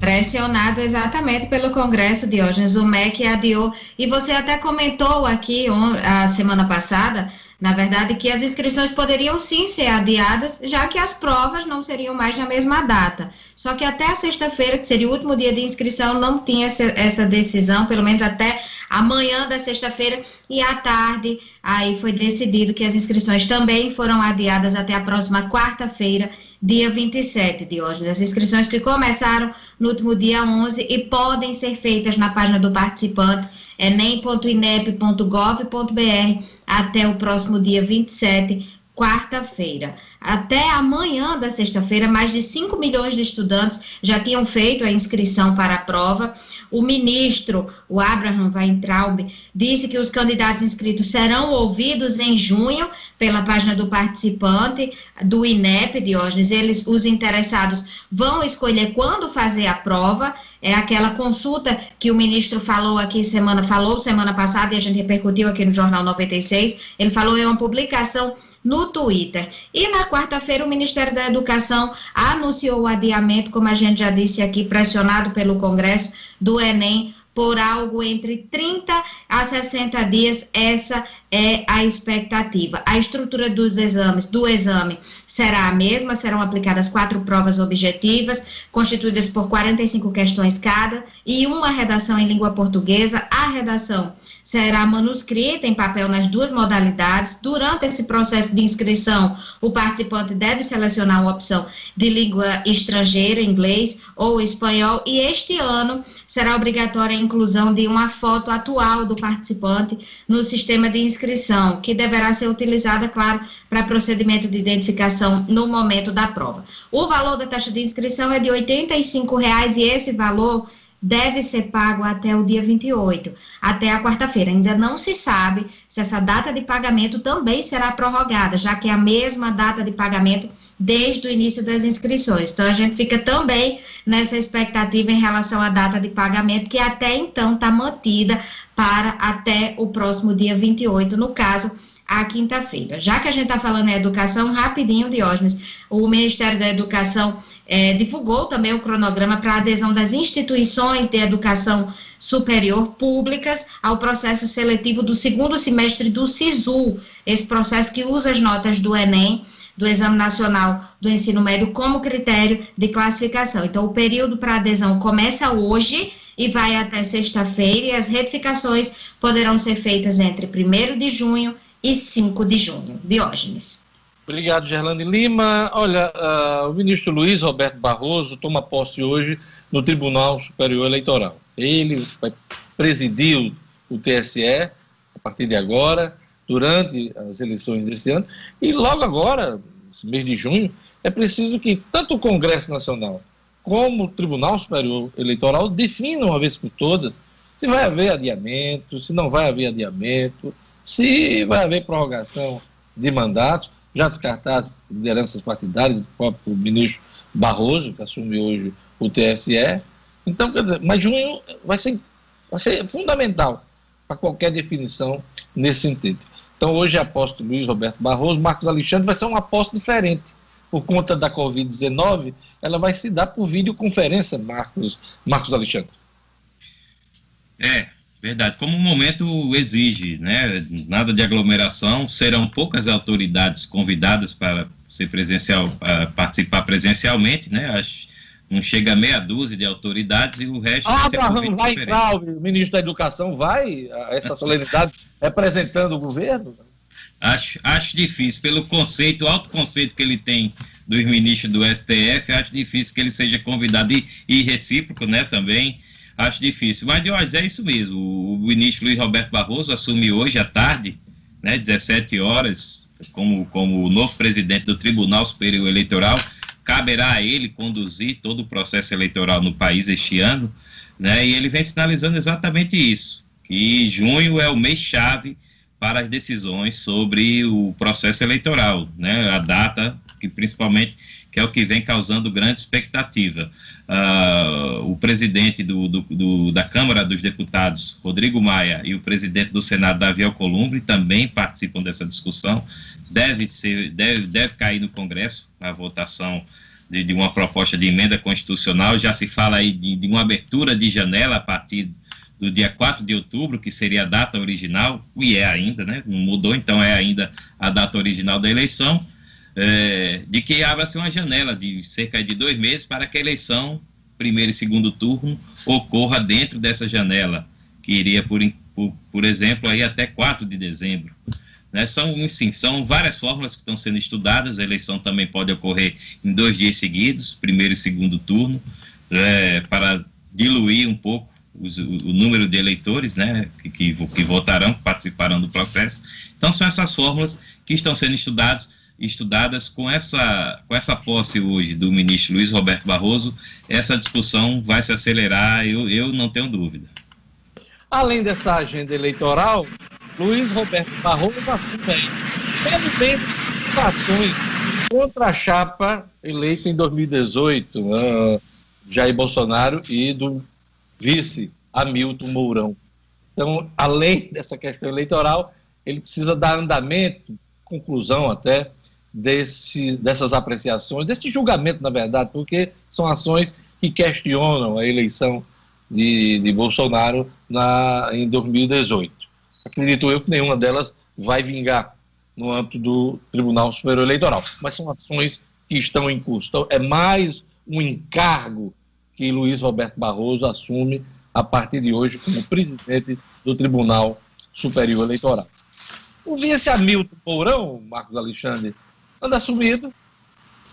Pressionado exatamente pelo Congresso, Diógenes, o MEC adiou, e você até comentou aqui a semana passada, na verdade, que as inscrições poderiam sim ser adiadas, já que as provas não seriam mais na mesma data. Só que até a sexta-feira, que seria o último dia de inscrição, não tinha essa decisão, pelo menos até amanhã da sexta-feira, e à tarde, aí foi decidido que as inscrições também foram adiadas até a próxima quarta-feira, dia 27, Diógenes. As inscrições que começaram no último dia 11 e podem ser feitas na página do participante, enem.inep.gov.br, até o próximo dia 27 quarta-feira. Até amanhã da sexta-feira, mais de 5 milhões de estudantes já tinham feito a inscrição para a prova. O ministro, o Abraham Weintraub, disse que os candidatos inscritos serão ouvidos em junho pela página do participante do INEP, Diógenes. Eles, os interessados, vão escolher quando fazer a prova. É aquela consulta que o ministro falou aqui semana, falou semana passada e a gente repercutiu aqui no Jornal 96. Ele falou em uma publicação no Twitter. E na quarta-feira, o Ministério da Educação anunciou o adiamento, como a gente já disse aqui, pressionado pelo Congresso, do Enem por algo entre 30 a 60 dias, essa é a expectativa. A estrutura dos exames, do exame, será a mesma, serão aplicadas quatro provas objetivas, constituídas por 45 questões cada, e uma redação em língua portuguesa. A redação será manuscrita em papel nas duas modalidades. Durante esse processo de inscrição, o participante deve selecionar uma opção de língua estrangeira, inglês ou espanhol, e este ano será obrigatória a inclusão de uma foto atual do participante no sistema de inscrição, que deverá ser utilizada, claro, para procedimento de identificação no momento da prova. O valor da taxa de inscrição é de R$ 85,00 e esse valor deve ser pago até o dia 28, até a quarta-feira. Ainda não se sabe se essa data de pagamento também será prorrogada, já que é a mesma data de pagamento desde o início das inscrições. Então, a gente fica também nessa expectativa em relação à data de pagamento, que até então está mantida para até o próximo dia 28, no caso a quinta-feira. Já que a gente está falando em educação, rapidinho, Diógenes, o Ministério da Educação é, divulgou também o cronograma para adesão das instituições de educação superior públicas ao processo seletivo do segundo semestre do SISU, esse processo que usa as notas do Enem, do Exame Nacional do Ensino Médio, como critério de classificação. Então, o período para adesão começa hoje e vai até sexta-feira, e as retificações poderão ser feitas entre 1 de junho e 5 de junho. Diógenes. Obrigado, Gerlane Lima. Olha, uh, o ministro Luiz Roberto Barroso toma posse hoje no Tribunal Superior Eleitoral. Ele vai presidir o TSE a partir de agora, durante as eleições desse ano, e logo agora, esse mês de junho, é preciso que tanto o Congresso Nacional como o Tribunal Superior Eleitoral definam uma vez por todas se vai haver adiamento, se não vai haver adiamento, se vai haver prorrogação de mandatos, já descartadas lideranças partidárias, o próprio ministro Barroso, que assume hoje o TSE. Então, quer dizer, mas junho vai ser, vai ser fundamental para qualquer definição nesse sentido. Então, hoje a aposta do Luiz Roberto Barroso, Marcos Alexandre, vai ser uma aposta diferente. Por conta da Covid-19, ela vai se dar por videoconferência, Marcos, Marcos Alexandre. É, Verdade, como o momento exige, né? Nada de aglomeração, serão poucas autoridades convidadas para ser presencial, para participar presencialmente, né? Acho, não chega a meia dúzia de autoridades e o resto. Ah, Abraham vai entrar, o ministro da Educação vai a essa solenidade representando o governo? Acho, acho difícil, pelo conceito, alto conceito que ele tem dos ministros do STF, acho difícil que ele seja convidado e, e recíproco, né, também acho difícil. Mas, Diógenes, é isso mesmo. O ministro Luiz Roberto Barroso assume hoje à tarde, né, 17 horas, como, como o novo presidente do Tribunal Superior Eleitoral. Caberá a ele conduzir todo o processo eleitoral no país este ano, né, e ele vem sinalizando exatamente isso, que junho é o mês-chave para as decisões sobre o processo eleitoral, né, a data que principalmente que é o que vem causando grande expectativa. Uh, o presidente do, do, do, da Câmara dos Deputados, Rodrigo Maia, e o presidente do Senado, Davi Alcolumbre, também participam dessa discussão. Deve, ser, deve, deve cair no Congresso a votação de, de, uma proposta de emenda constitucional, já se fala aí de, de uma abertura de janela a partir do dia 4 de outubro, que seria a data original, e é ainda, né? Não mudou, então é ainda a data original da eleição, é, de que abra-se uma janela de cerca de dois meses para que a eleição, primeiro e segundo turno, ocorra dentro dessa janela, que iria, por, por, por exemplo, aí até 4 de dezembro. Né? São, sim, são várias fórmulas que estão sendo estudadas, a eleição também pode ocorrer em dois dias seguidos, primeiro e segundo turno, é, para diluir um pouco os, o, o, número de eleitores né, que, que, que votarão, que participarão do processo. Então, são essas fórmulas que estão sendo estudadas, estudadas com essa, com essa posse hoje do ministro Luiz Roberto Barroso, essa discussão vai se acelerar, eu, eu não tenho dúvida. Além dessa agenda eleitoral, Luiz Roberto Barroso assume pelo menos situações contra a chapa eleita em 2018, uh, Jair Bolsonaro e do vice Hamilton Mourão. Então, além dessa questão eleitoral, ele precisa dar andamento, conclusão até, desse, dessas apreciações, desse julgamento, na verdade, porque são ações que questionam a eleição de, de Bolsonaro na, em 2018. Acredito eu que nenhuma delas vai vingar no âmbito do Tribunal Superior Eleitoral, mas são ações que estão em curso. Então, é mais um encargo que Luiz Roberto Barroso assume a partir de hoje como presidente do Tribunal Superior Eleitoral. O vice Hamilton Mourão, Marcos Alexandre, anda assumido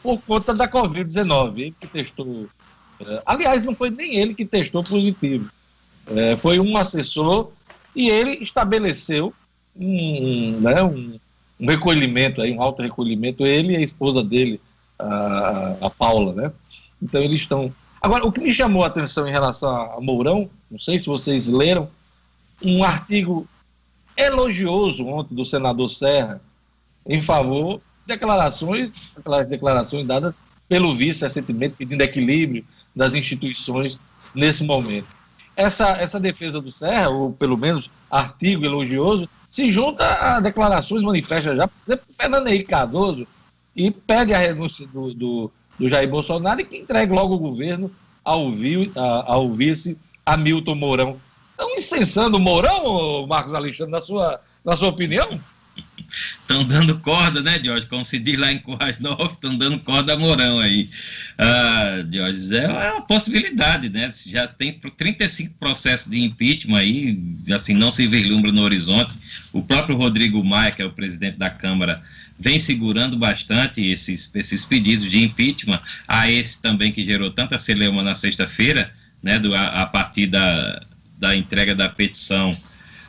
por conta da Covid-19. Ele que testou. É, aliás, não foi nem ele que testou positivo. É, foi um assessor e ele estabeleceu um, né, um, um recolhimento, aí, um alto recolhimento, ele e a esposa dele, a, a Paula. Né? Então, eles estão Agora, o que me chamou a atenção em relação a Mourão, não sei se vocês leram, um artigo elogioso ontem do senador Serra em favor declarações, aquelas declarações dadas pelo vice recentemente, pedindo equilíbrio das instituições nesse momento. Essa, essa defesa do Serra, ou pelo menos artigo elogioso, se junta a declarações manifestas já, por exemplo, Fernando Henrique Cardoso, e pede a renúncia do, do do Jair Bolsonaro e que entregue logo o governo ao, vi, ao vice Hamilton Mourão. Estão incensando o Mourão, Marcos Alexandre, na sua, na sua opinião? Estão dando corda, né, Jorge? Como se diz lá em Currais Novos, estão dando corda a Mourão aí. Ah, Jorge, é uma possibilidade, né? Já tem 35 processos de impeachment aí, assim, não se vislumbra no horizonte. O próprio Rodrigo Maia, que é o presidente da Câmara, vem segurando bastante esses, esses pedidos de impeachment, a esse também que gerou tanta celeuma na sexta-feira, né, do, a, a, partir da, da entrega da petição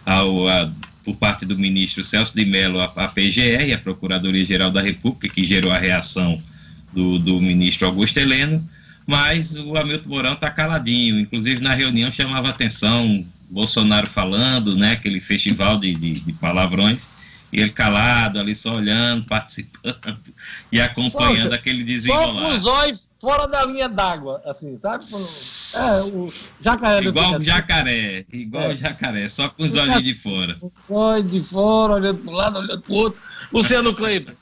ao, a, por parte do ministro Celso de Mello à, PGR, a Procuradoria-Geral da República, que gerou a reação do, do ministro Augusto Heleno, mas o Hamilton Mourão está caladinho, inclusive na reunião chamava atenção Bolsonaro falando, né, aquele festival de, de, de palavrões, e ele calado ali, só olhando, <laughs> participando e acompanhando aquele desenrolar. Só com os olhos fora da linha d'água, assim, sabe? É, o jacaré. Igual o jacaré, igual o é. jacaré, só com os olhos de fora. Olhos de fora, olhando para um lado, olhando para o outro. Luciano Kleber.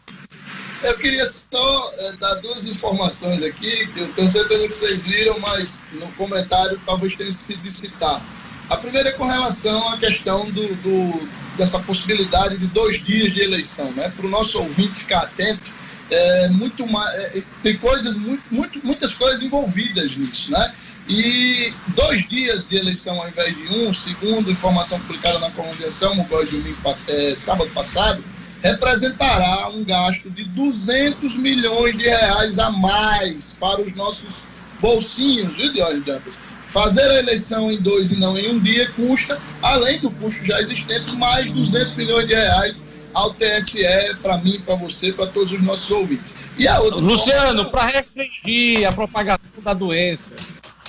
Eu queria só é, dar duas informações aqui, que eu tenho certeza que vocês viram, mas no comentário talvez tenha sido de citar. A primeira é com relação à questão do, do dessa possibilidade de dois dias de eleição, né? Para o nosso ouvinte ficar atento, é muito mais, é, tem coisas muito, muito, muitas coisas envolvidas nisso, né? E dois dias de eleição ao invés de um, segundo informação publicada na convenção, no domingo, é, sábado passado, representará um gasto de 200 milhões de reais a mais para os nossos bolsinhos, viu, Diógenes Dantas? Fazer a eleição em dois e não em um dia custa, além do custo já existente, mais 200 milhões de reais ao TSE, para mim, para você, para todos os nossos ouvintes. E a outra Luciano, para restringir a propagação da doença,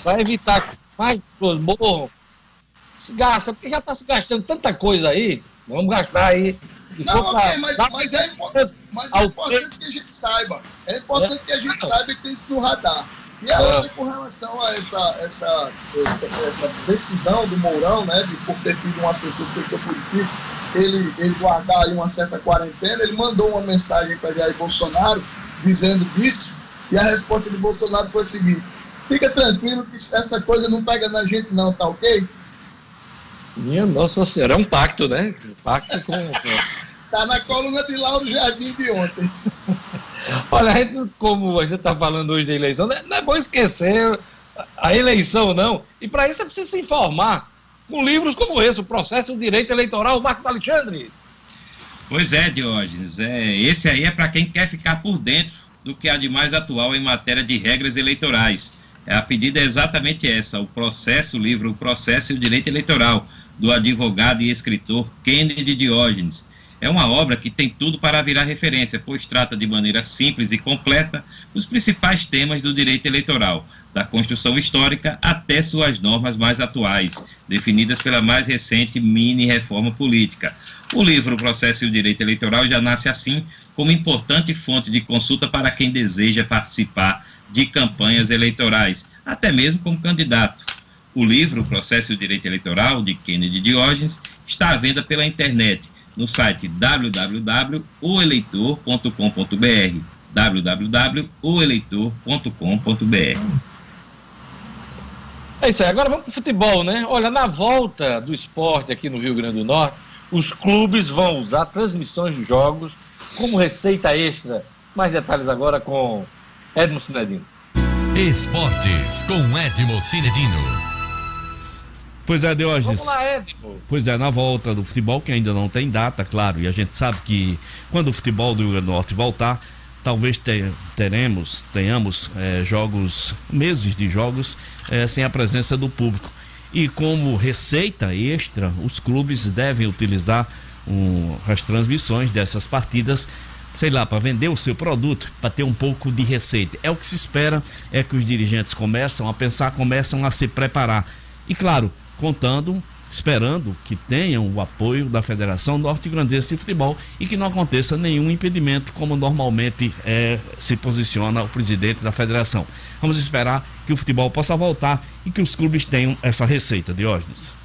para evitar que mais pessoas morram, se gasta, porque já está se gastando tanta coisa aí, vamos gastar aí. Não, ok, mas, mas, é, mas é importante que a gente saiba. É importante que a gente saiba que tem isso no radar. E a outra com relação a essa, essa, essa decisão do Mourão, né, de por ter tido um assessor que positivo, ele, ele guardar aí uma certa quarentena, ele mandou uma mensagem para Jair Bolsonaro dizendo disso, E a resposta do Bolsonaro foi a seguinte: fica tranquilo que essa coisa não pega na gente, não, tá ok? Minha Nossa Senhora, é um pacto, né? Pacto com. <laughs> tá na coluna de Lauro Jardim de ontem. <laughs> Olha, a gente, como a gente está falando hoje da eleição, não é, não é bom esquecer a eleição, não. E para isso você precisa se informar com livros como esse, o Processo do Direito Eleitoral, Marcos Alexandre. Pois é, Diógenes. É, esse aí é para quem quer ficar por dentro do que há de mais atual em matéria de regras eleitorais. A pedida é exatamente essa: o processo, o livro O Processo e o Direito Eleitoral, do advogado e escritor Kennedy Diógenes. É uma obra que tem tudo para virar referência, pois trata de maneira simples e completa os principais temas do direito eleitoral, da construção histórica até suas normas mais atuais, definidas pela mais recente mini-reforma política. O livro Processo e o Direito Eleitoral já nasce assim, como importante fonte de consulta para quem deseja participar de campanhas eleitorais, até mesmo como candidato. O livro Processo e o Direito Eleitoral, de Kennedy Diógenes, está à venda pela internet no site www.oeleitor.com.br www.oeleitor.com.br É isso aí, agora vamos para o futebol, né? Olha, na volta do esporte aqui no Rio Grande do Norte, os clubes vão usar transmissões de jogos como receita extra. Mais detalhes agora com Edmo Cinedino. Esportes com Edmo Cinedino. Pois é, Diógenes. Vamos lá, Edmo. Pois é, na volta do futebol, que ainda não tem data, claro, e a gente sabe que quando o futebol do Rio Grande do Norte voltar, talvez te, teremos, tenhamos é, jogos, meses de jogos é, sem a presença do público. E como receita extra, os clubes devem utilizar um, as transmissões dessas partidas sei lá, para vender o seu produto, para ter um pouco de receita. É o que se espera, é que os dirigentes começam a pensar, começam a se preparar. E claro, contando, esperando que tenham o apoio da Federação Norte-Grandense de Futebol e que não aconteça nenhum impedimento, como normalmente é, se posiciona o presidente da federação. Vamos esperar que o futebol possa voltar e que os clubes tenham essa receita, Diógenes.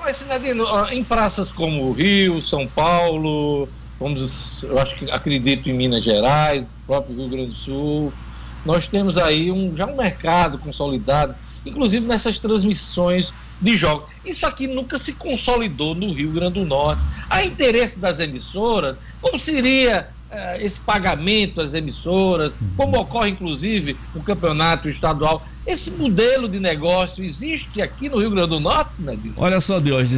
Mas, Sinadino, em praças como Rio, São Paulo, vamos, eu acho que acredito em Minas Gerais, próprio Rio Grande do Sul, nós temos aí um, já um mercado consolidado, inclusive nessas transmissões de jogos. Isso aqui nunca se consolidou no Rio Grande do Norte. Há interesse das emissoras? Como seria uh, esse pagamento às emissoras? Como ocorre, inclusive, o campeonato estadual? Esse modelo de negócio existe aqui no Rio Grande do Norte, né? Olha só, Deus,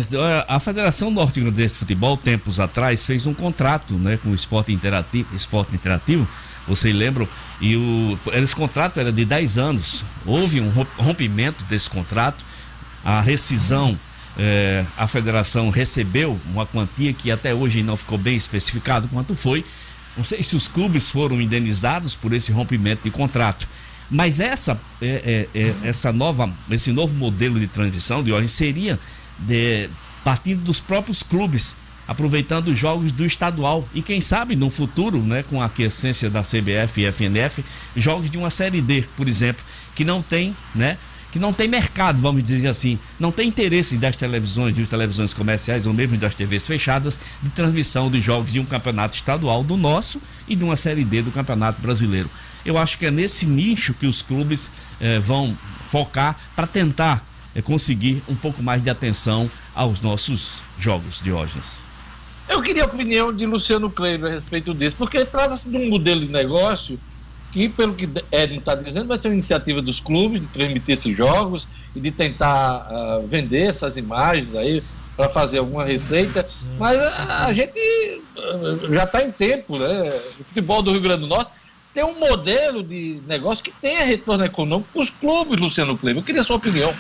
a Federação Norte Grandense de Futebol, tempos atrás, fez um contrato né, com o Esporte Interativo, Esporte Interativo vocês lembram? E o, esse contrato era de 10 anos. Houve um rompimento desse contrato a rescisão, é, a federação recebeu uma quantia que até hoje não ficou bem especificado quanto foi. Não sei se os clubes foram indenizados por esse rompimento de contrato. Mas essa, é, é, essa nova, esse novo modelo de transição de ordem seria de, partindo dos próprios clubes, aproveitando os jogos do estadual e quem sabe no futuro, né, com a aquiescência da CBF e FNF, jogos de uma série D, por exemplo, que não tem, né, que não tem mercado, vamos dizer assim, não tem interesse das televisões, de televisões comerciais ou mesmo das TVs fechadas, de transmissão de jogos de um campeonato estadual do nosso e de uma Série D do Campeonato Brasileiro. Eu acho que é nesse nicho que os clubes eh, vão focar para tentar eh, conseguir um pouco mais de atenção aos nossos jogos, de hoje. Eu queria a opinião de Luciano Kleber a respeito disso, porque trata-se de um modelo de negócio que, pelo que Edno está dizendo, vai ser uma iniciativa dos clubes de transmitir esses jogos e de tentar uh, vender essas imagens aí para fazer alguma receita. Mas a, a gente uh, já está em tempo, né? O futebol do Rio Grande do Norte tem um modelo de negócio que tenha retorno econômico para os clubes, Luciano Kleber. Eu queria a sua opinião.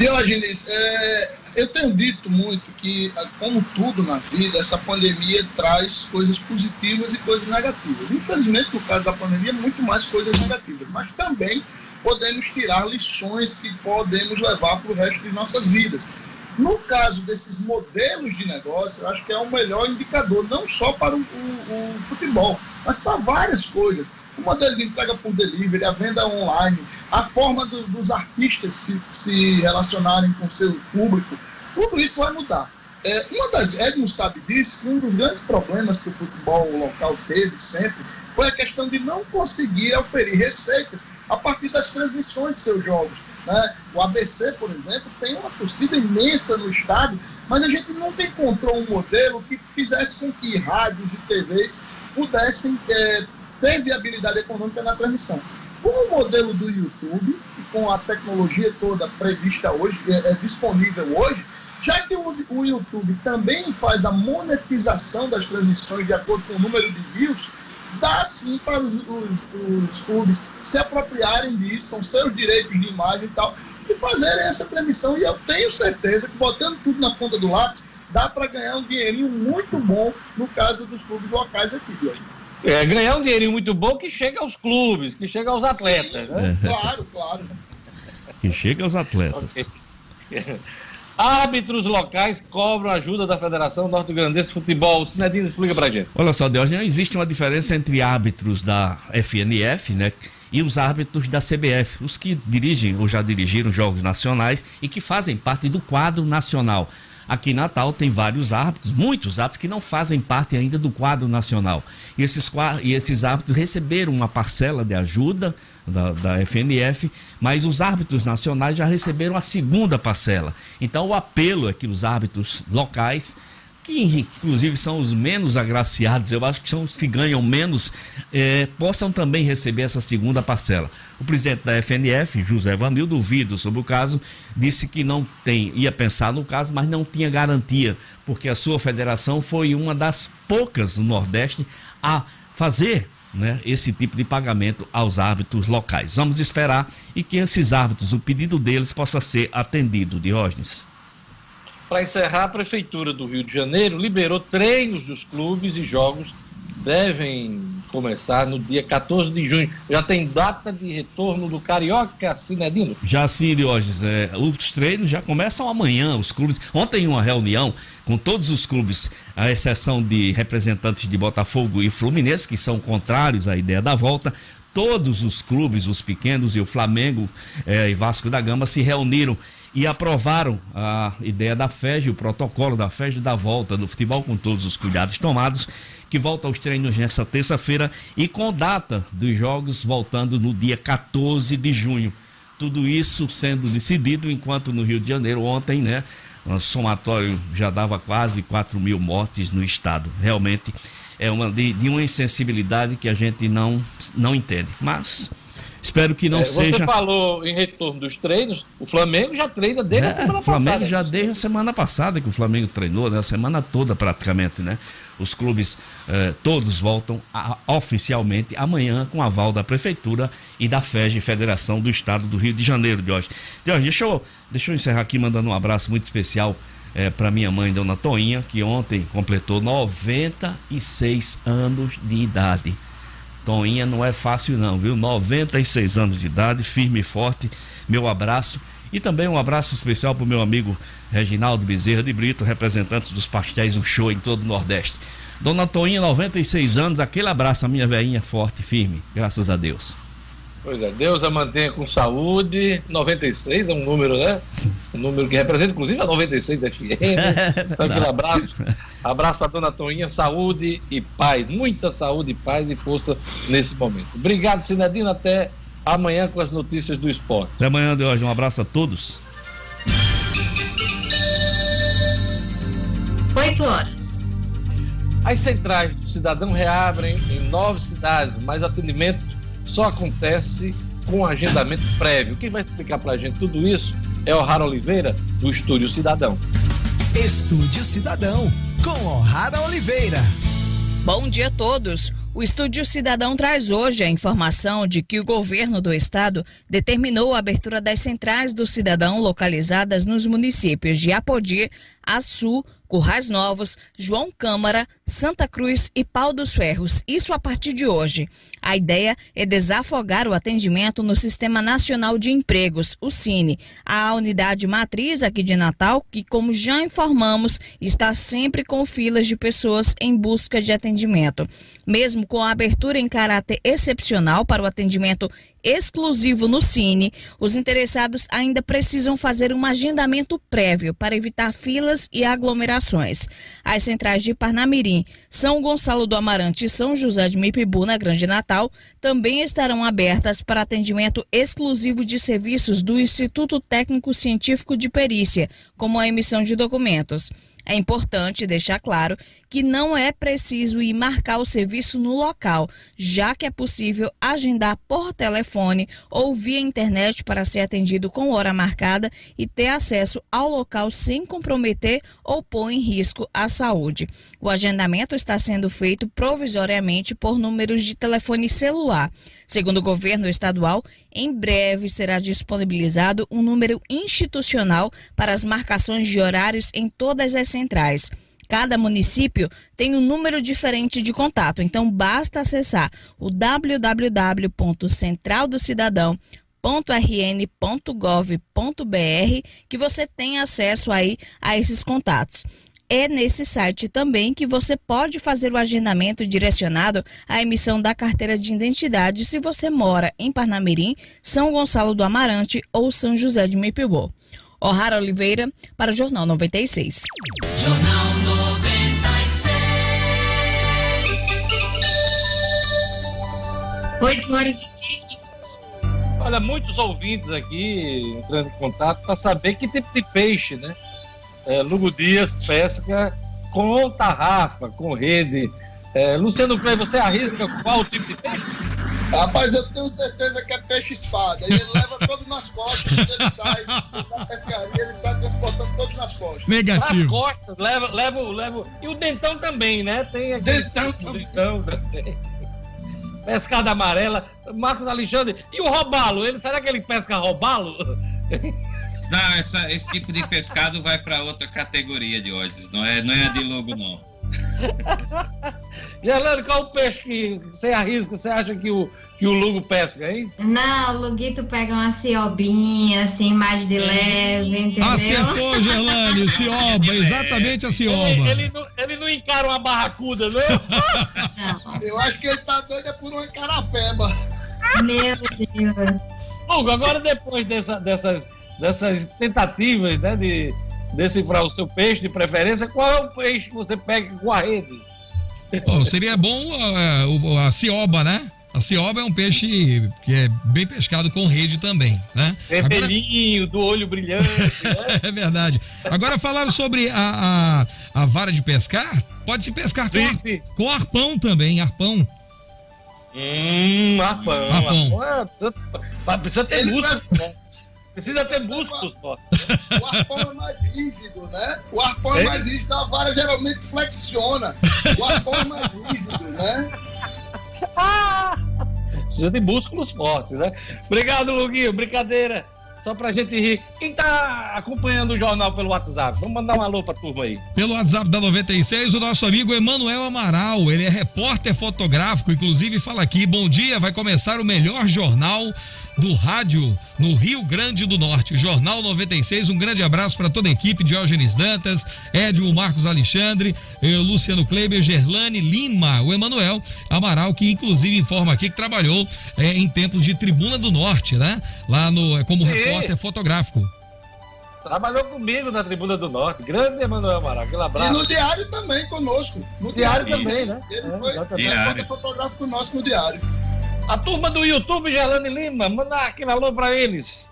Diogenes, é, eu tenho dito muito que, como tudo na vida, essa pandemia traz coisas positivas e coisas negativas. Infelizmente, no caso da pandemia, muito mais coisas negativas, mas também podemos tirar lições que podemos levar para o resto de nossas vidas. No caso desses modelos de negócio, eu acho que é o melhor indicador, não só para o, o, o futebol, mas para várias coisas o modelo de entrega por delivery, a venda online, a forma do, dos artistas se, se relacionarem com o seu público, tudo isso vai mudar. É, uma das, Edmo sabe disso, que um dos grandes problemas que o futebol local teve sempre foi a questão de não conseguir oferir receitas a partir das transmissões de seus jogos. Né? O ABC, por exemplo, tem uma torcida imensa no estádio, mas a gente nunca encontrou um modelo que fizesse com que rádios e TVs pudessem é, ter viabilidade econômica na transmissão. Com o modelo do YouTube, com a tecnologia toda prevista hoje, é, é disponível hoje, já que o, o, YouTube também faz a monetização das transmissões de acordo com o número de views, dá sim para os, os, os clubes se apropriarem disso, são seus direitos de imagem e tal, e fazerem essa transmissão. E eu tenho certeza que botando tudo na ponta do lápis, dá para ganhar um dinheirinho muito bom no caso dos clubes locais aqui, hoje. É, ganhar um dinheirinho muito bom que chega aos clubes, que chega aos atletas. Sim, né? Claro, claro. Que chega aos atletas. Okay. <laughs> Árbitros locais cobram ajuda da Federação Norte Grandense de Futebol. Sinedino, explica pra gente. Olha só, Deus, não existe uma diferença entre árbitros da FNF, né? E os árbitros da CBF, os que dirigem ou já dirigiram jogos nacionais e que fazem parte do quadro nacional. Aqui em Natal tem vários árbitros, muitos árbitros que não fazem parte ainda do quadro nacional. E esses, e esses árbitros receberam uma parcela de ajuda da, da FNF, mas os árbitros nacionais já receberam a segunda parcela. Então o apelo é que os árbitros locais que inclusive são os menos agraciados, eu acho que são os que ganham menos, é, possam também receber essa segunda parcela. O presidente da FNF, José Vanil, duvido sobre o caso, disse que não tem, ia pensar no caso, mas não tinha garantia, porque a sua federação foi uma das poucas no Nordeste a fazer né, esse tipo de pagamento aos árbitros locais. Vamos esperar e que esses árbitros, o pedido deles possa ser atendido, Diógenes. Para encerrar, a Prefeitura do Rio de Janeiro liberou treinos dos clubes e jogos devem começar no dia 14 de junho. Já tem data de retorno do Carioca, Cinedino? Já sim, Diógenes. É, os treinos já começam amanhã. Os clubes. Ontem, uma reunião com todos os clubes, à exceção de representantes de Botafogo e Fluminense, que são contrários à ideia da volta. Todos os clubes, os pequenos e o Flamengo é, e Vasco da Gama, se reuniram e aprovaram a ideia da FEG, o protocolo da FEG da volta do futebol com todos os cuidados tomados, que volta aos treinos nesta terça-feira e com data dos jogos voltando no dia 14 de junho. Tudo isso sendo decidido enquanto no Rio de Janeiro ontem, né, o somatório já dava quase 4 mil mortes no estado. Realmente é uma de, de uma insensibilidade que a gente não, não entende. Mas Espero que não é, seja. Você falou em retorno dos treinos, o Flamengo já treina desde é, a semana passada. O Flamengo já né? desde a semana passada que o Flamengo treinou, né? A semana toda praticamente, né? Os clubes eh, todos voltam a, oficialmente amanhã com aval da Prefeitura e da FEG, Federação do Estado do Rio de Janeiro, Jorge. Jorge, deixa eu, deixa eu encerrar aqui mandando um abraço muito especial eh, para minha mãe, Dona Toinha, que ontem completou 96 anos de idade. Toinha não é fácil não, viu? 96 anos de idade, firme e forte. Meu abraço. E também um abraço especial para o meu amigo Reginaldo Bezerra de Brito, representante dos pastéis Um Show em todo o Nordeste. Dona Toinha, 96 anos, aquele abraço, a minha velhinha forte, firme, graças a Deus. Pois é, Deus a mantenha com saúde. 96 é um número, né? Um número que representa, inclusive, a 96 FM. Então, aquele abraço. Abraço para dona Toinha, saúde e paz. Muita saúde, paz e força nesse momento. Obrigado, Sinedino. Até amanhã com as notícias do esporte. Até amanhã, de hoje. Um abraço a todos. 8 horas. As centrais do cidadão reabrem em nove cidades, mas atendimento só acontece com agendamento prévio. Quem vai explicar para a gente tudo isso é o Rara Oliveira, do Estúdio Cidadão. Estúdio Cidadão, com O'Hara Oliveira. Bom dia a todos. O Estúdio Cidadão traz hoje a informação de que o governo do estado determinou a abertura das centrais do cidadão localizadas nos municípios de Apodi, Açu, Currais Novos, João Câmara, Santa Cruz e Pau dos Ferros. Isso a partir de hoje. A ideia é desafogar o atendimento no Sistema Nacional de Empregos, o Cine, a unidade matriz aqui de Natal, que, como já informamos, está sempre com filas de pessoas em busca de atendimento. Mesmo com a abertura em caráter excepcional para o atendimento exclusivo no Cine, os interessados ainda precisam fazer um agendamento prévio para evitar filas e aglomerações. As centrais de Parnamirim, São Gonçalo do Amarante e São José de Mipibu, na Grande Natal, também estarão abertas para atendimento exclusivo de serviços do Instituto Técnico Científico de Perícia, como a emissão de documentos. É importante deixar claro que não é preciso ir marcar o serviço no local, já que é possível agendar por telefone ou via internet para ser atendido com hora marcada e ter acesso ao local sem comprometer ou pôr em risco a saúde. O agendamento está sendo feito provisoriamente por números de telefone celular. Segundo o governo estadual, em breve será disponibilizado um número institucional para as marcações de horários em todas as centrais. Cada município tem um número diferente de contato, então basta acessar o www.centraldocidadão.rn.gov.br que você tem acesso aí a esses contatos. É nesse site também que você pode fazer o agendamento direcionado à emissão da carteira de identidade se você mora em Parnamirim, São Gonçalo do Amarante ou São José de Mipibo. O'Hara Oliveira, para o Jornal 96. Jornal 96. 8 horas e 10 minutos. Olha, muitos ouvintes aqui entrando em contato para saber que tipo de peixe, né? É, Lugo Dias pesca com tarrafa, com rede. É, Luciano Clay, você arrisca qual tipo de peixe? Rapaz, eu tenho certeza que é peixe-espada. Ele leva todos nas costas, ele sai da pescaria, ele sai transportando todos nas costas. Negativo. Nas costas, leva, leva, leva. E o dentão também, né? Tem aquele... Dentão também. Dentão, tem. Pescada amarela. Marcos Alexandre. E o robalo? Ele, será que ele pesca robalo? <laughs> Não, essa, esse tipo de pescado vai para outra categoria de hoje. Não é, não é de logo, não. <laughs> Gelane, qual o peixe que você arrisca, você acha que o, que o Lugo pesca, hein? Não, o Luguito pega uma ciobinha, assim, mais de leve, entendeu? Acertou, Gelane, <laughs> cioba, exatamente a cioba. Ele, ele, não, ele não encara uma barracuda, não? não. Eu acho que ele tá doido é por uma carapeba. Meu Deus. Lugo, agora depois dessa, dessas, dessas tentativas, né, de decifrar o seu peixe de preferência, qual é o peixe que você pega com a rede? Oh, seria bom uh, a cioba, né? A cioba é um peixe que é bem pescado com rede também, né? Vermelhinho, Agora... do olho brilhante. Né? <laughs> é verdade. Agora falaram sobre a, a, a vara de pescar. Pode se pescar sim, com, sim. com arpão também, arpão. Hum, arpão. Arpão. arpão é, precisa ter músculo. Vai... Precisa ter músculos, pô. O arpão é mais rígido, né? O arpão é, é mais rígido, a vara geralmente flexiona. O arpão é mais rígido, né? Precisa de músculos fortes, né? Obrigado, Luguinho. Brincadeira. Só pra gente rir. Quem tá acompanhando o jornal pelo WhatsApp? Vamos mandar um alô pra turma aí. Pelo WhatsApp da 96, o nosso amigo Emanuel Amaral. Ele é repórter fotográfico, inclusive fala aqui: bom dia, vai começar o melhor jornal do rádio no Rio Grande do Norte. Jornal 96, um grande abraço para toda a equipe, Diógenes Dantas, Edmo Marcos Alexandre, eh, Luciano Kleber, Gerlane Lima, o Emanuel Amaral, que inclusive informa aqui que trabalhou eh, em tempos de Tribuna do Norte, né? Lá no, eh, como Sim. repórter fotográfico. Trabalhou comigo na Tribuna do Norte. Grande Emanuel Amaral. Aquele abraço. E no Diário também conosco. No Diário, diário também, né? Ele é, foi repórter fotográfico nosso no Diário. A turma do YouTube, Gelane Lima, manda aquele alô para eles.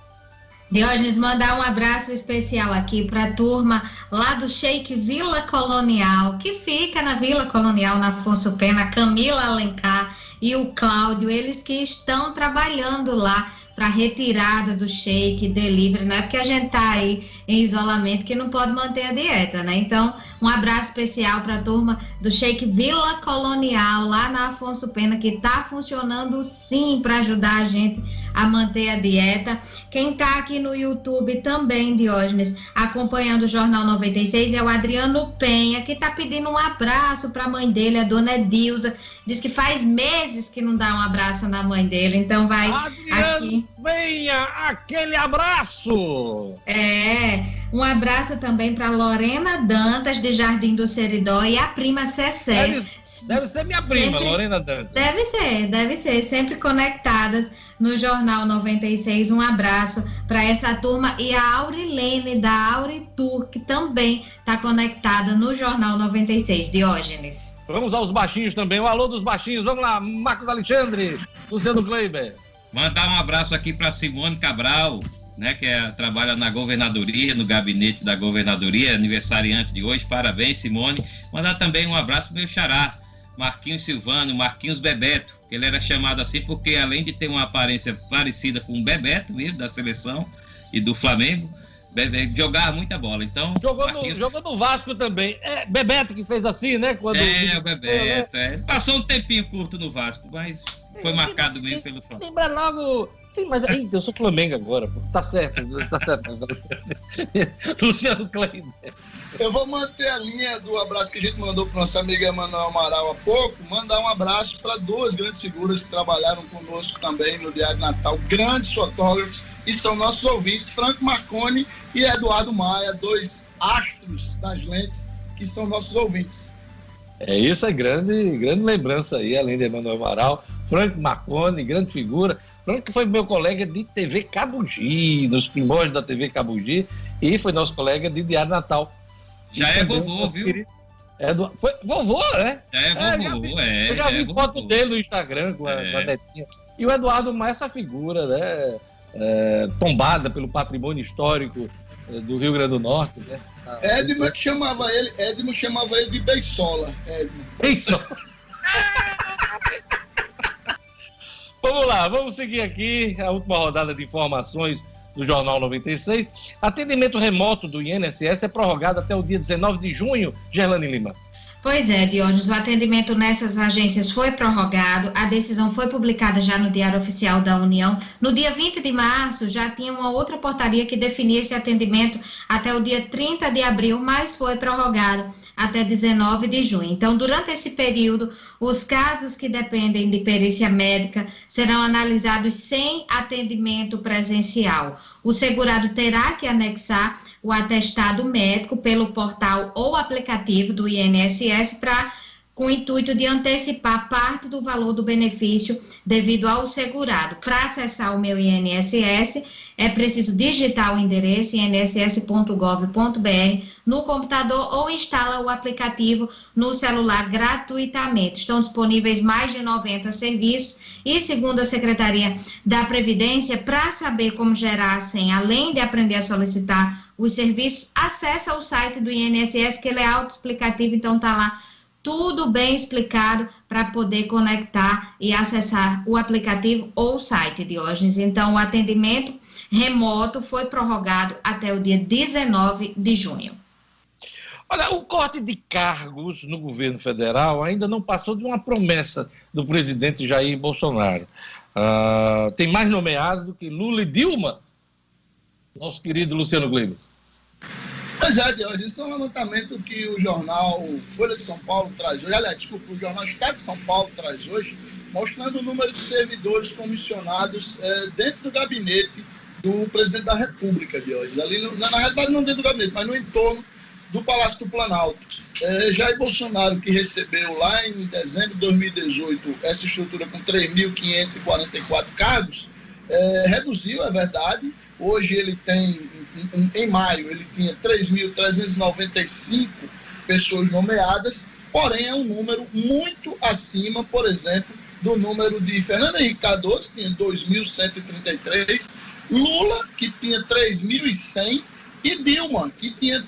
Diógenes, mandar um abraço especial aqui para a turma lá do Shake Vila Colonial, que fica na Vila Colonial, na Afonso Pena, Camila Alencar e o Cláudio, eles que estão trabalhando lá para retirada do shake, delivery, não é porque a gente tá aí em isolamento que não pode manter a dieta, né? Então, um abraço especial para a turma do Shake Vila Colonial, lá na Afonso Pena, que está funcionando sim para ajudar a gente a manter a dieta. Quem está aqui no YouTube também, Diógenes, acompanhando o Jornal 96 é o Adriano Penha, que está pedindo um abraço para a mãe dele, a dona Edilza. Diz que faz meses que não dá um abraço na mãe dele, então vai Adriano aqui. Penha, aquele abraço! É, Um abraço também para Lorena Dantas, de Jardim do Seridó, e a prima Cessé. Deve, deve ser minha prima, Sempre- Lorena Dantas. Deve ser, deve ser, sempre conectadas no Jornal 96. Um abraço para essa turma e a Aurilene da Auritur, que também está conectada no Jornal 96. Diógenes. Vamos aos baixinhos também. O alô dos baixinhos. Vamos lá, Marcos Alexandre, Luciano Kleiber. Mandar um abraço aqui para Simone Cabral, né, que é- trabalha na governadoria, no gabinete da governadoria, aniversariante de hoje. Parabéns, Simone. Mandar também um abraço pro meu xará, Marquinhos Silvano, Marquinhos Bebeto. que Ele era chamado assim porque, além de ter uma aparência parecida com o Bebeto mesmo, da seleção e do Flamengo, Bebe- jogava muita bola. Então, Jogou no, Marquinhos- jogou no Vasco também. É Bebeto que fez assim, né? Quando É, o Bebeto. é. Passou um tempinho curto no Vasco, mas foi marcado mesmo pelo Flamengo. Lembra logo. Sim, mas eita, eu sou Flamengo agora. pô. Tá certo, tá certo. <laughs> Luciano Kleiber. Eu vou manter a linha do abraço que a gente mandou para nosso amigo Emanuel Amaral há pouco. Mandar um abraço para duas grandes figuras que trabalharam conosco também no Diário Natal, grandes fotógrafos, e são nossos ouvintes, Franco Marconi e Eduardo Maia, dois astros das lentes que são nossos ouvintes. É isso, é grande, grande lembrança aí, além de Emanuel Amaral. Franco Marconi, grande figura. Franco que foi meu colega de TV Cabugi, nos primórdios da TV Cabugi, e foi nosso colega de Diário Natal. Já E é vovô, viu? querido Edu- Foi vovô, né? Já é É, já vovô, vi- é. Eu já já vi é foto vovô. dele no Instagram com a, É. com a netinha. E o Eduardo Maia, essa figura, né? é, tombada pelo patrimônio histórico é, do Rio Grande do Norte, né? Edmo que chamava ele, Edmo chamava ele de Beisola. Edmo. <laughs> Vamos lá, vamos seguir aqui a última rodada de informações do Jornal 96. Atendimento remoto do INSS é prorrogado até o dia 19 de junho, Gerlane Lima. Pois é, Diógenes, o atendimento nessas agências foi prorrogado, a decisão foi publicada já no Diário Oficial da União. No dia 20 de março, já tinha uma outra portaria que definia esse atendimento até o dia 30 de abril, mas foi prorrogado até 19 de junho. Então, durante esse período, os casos que dependem de perícia médica serão analisados sem atendimento presencial. O segurado terá que anexar o atestado médico pelo portal ou aplicativo do INSS para com o intuito de antecipar parte do valor do benefício devido ao segurado. Para acessar o meu INSS, é preciso digitar o endereço inss.gov.br no computador ou instala o aplicativo no celular gratuitamente. Estão disponíveis mais de 90 serviços e, segundo a Secretaria da Previdência, para saber como gerar a senha, além de aprender a solicitar os serviços, acessa o site do INSS, que ele é autoexplicativo, então está lá tudo bem explicado para poder conectar e acessar o aplicativo ou o site, Diógenes. Então, o atendimento remoto foi prorrogado até o dia 19 de junho. Olha, o corte de cargos no governo federal ainda não passou de uma promessa do presidente Jair Bolsonaro. Ah, tem mais nomeados do que Lula e Dilma. Nosso querido Luciano Gleiber. Pois é, Deus, isso é um levantamento que o jornal Folha de São Paulo traz hoje, aliás, desculpa, o jornal Estado de São Paulo traz hoje, mostrando o número de servidores comissionados eh, dentro do gabinete do presidente da República de hoje. Ali, na, na realidade, não dentro do gabinete, mas no entorno do Palácio do Planalto. Eh, Jair Bolsonaro, que recebeu lá em dezembro de 2018 essa estrutura com 3.544 cargos, eh, reduziu, é verdade. Hoje ele tem, em- maio, ele tinha 3.395 pessoas nomeadas, porém é um número muito acima, por exemplo, do número de Fernando Henrique Cardoso, que tinha 2.133, Lula, que tinha 3.100, e Dilma, que tinha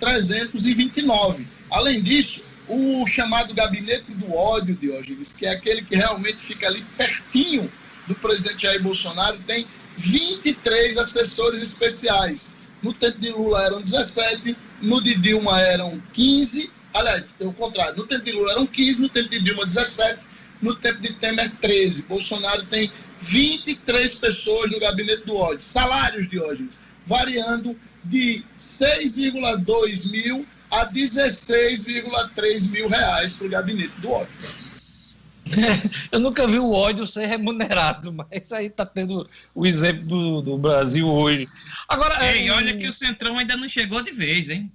3.329. Além disso, o chamado gabinete do ódio, Diógenes, que é aquele que realmente fica ali pertinho do presidente Jair Bolsonaro, tem 23 assessores especiais. No tempo de Lula eram 17, no de Dilma eram 15, aliás, é o contrário, no tempo de Lula eram 15, no tempo de Dilma 17, no tempo de Temer 13. Bolsonaro tem 23 pessoas no gabinete do ódio. Salários, Diógenes, variando de 6,2 mil a 16,3 mil reais para o gabinete do ódio. <laughs> Eu nunca vi o ódio ser remunerado, mas aí está tendo o exemplo do, do Brasil hoje. Agora, Ei, é, olha que o Centrão ainda não chegou de vez, hein?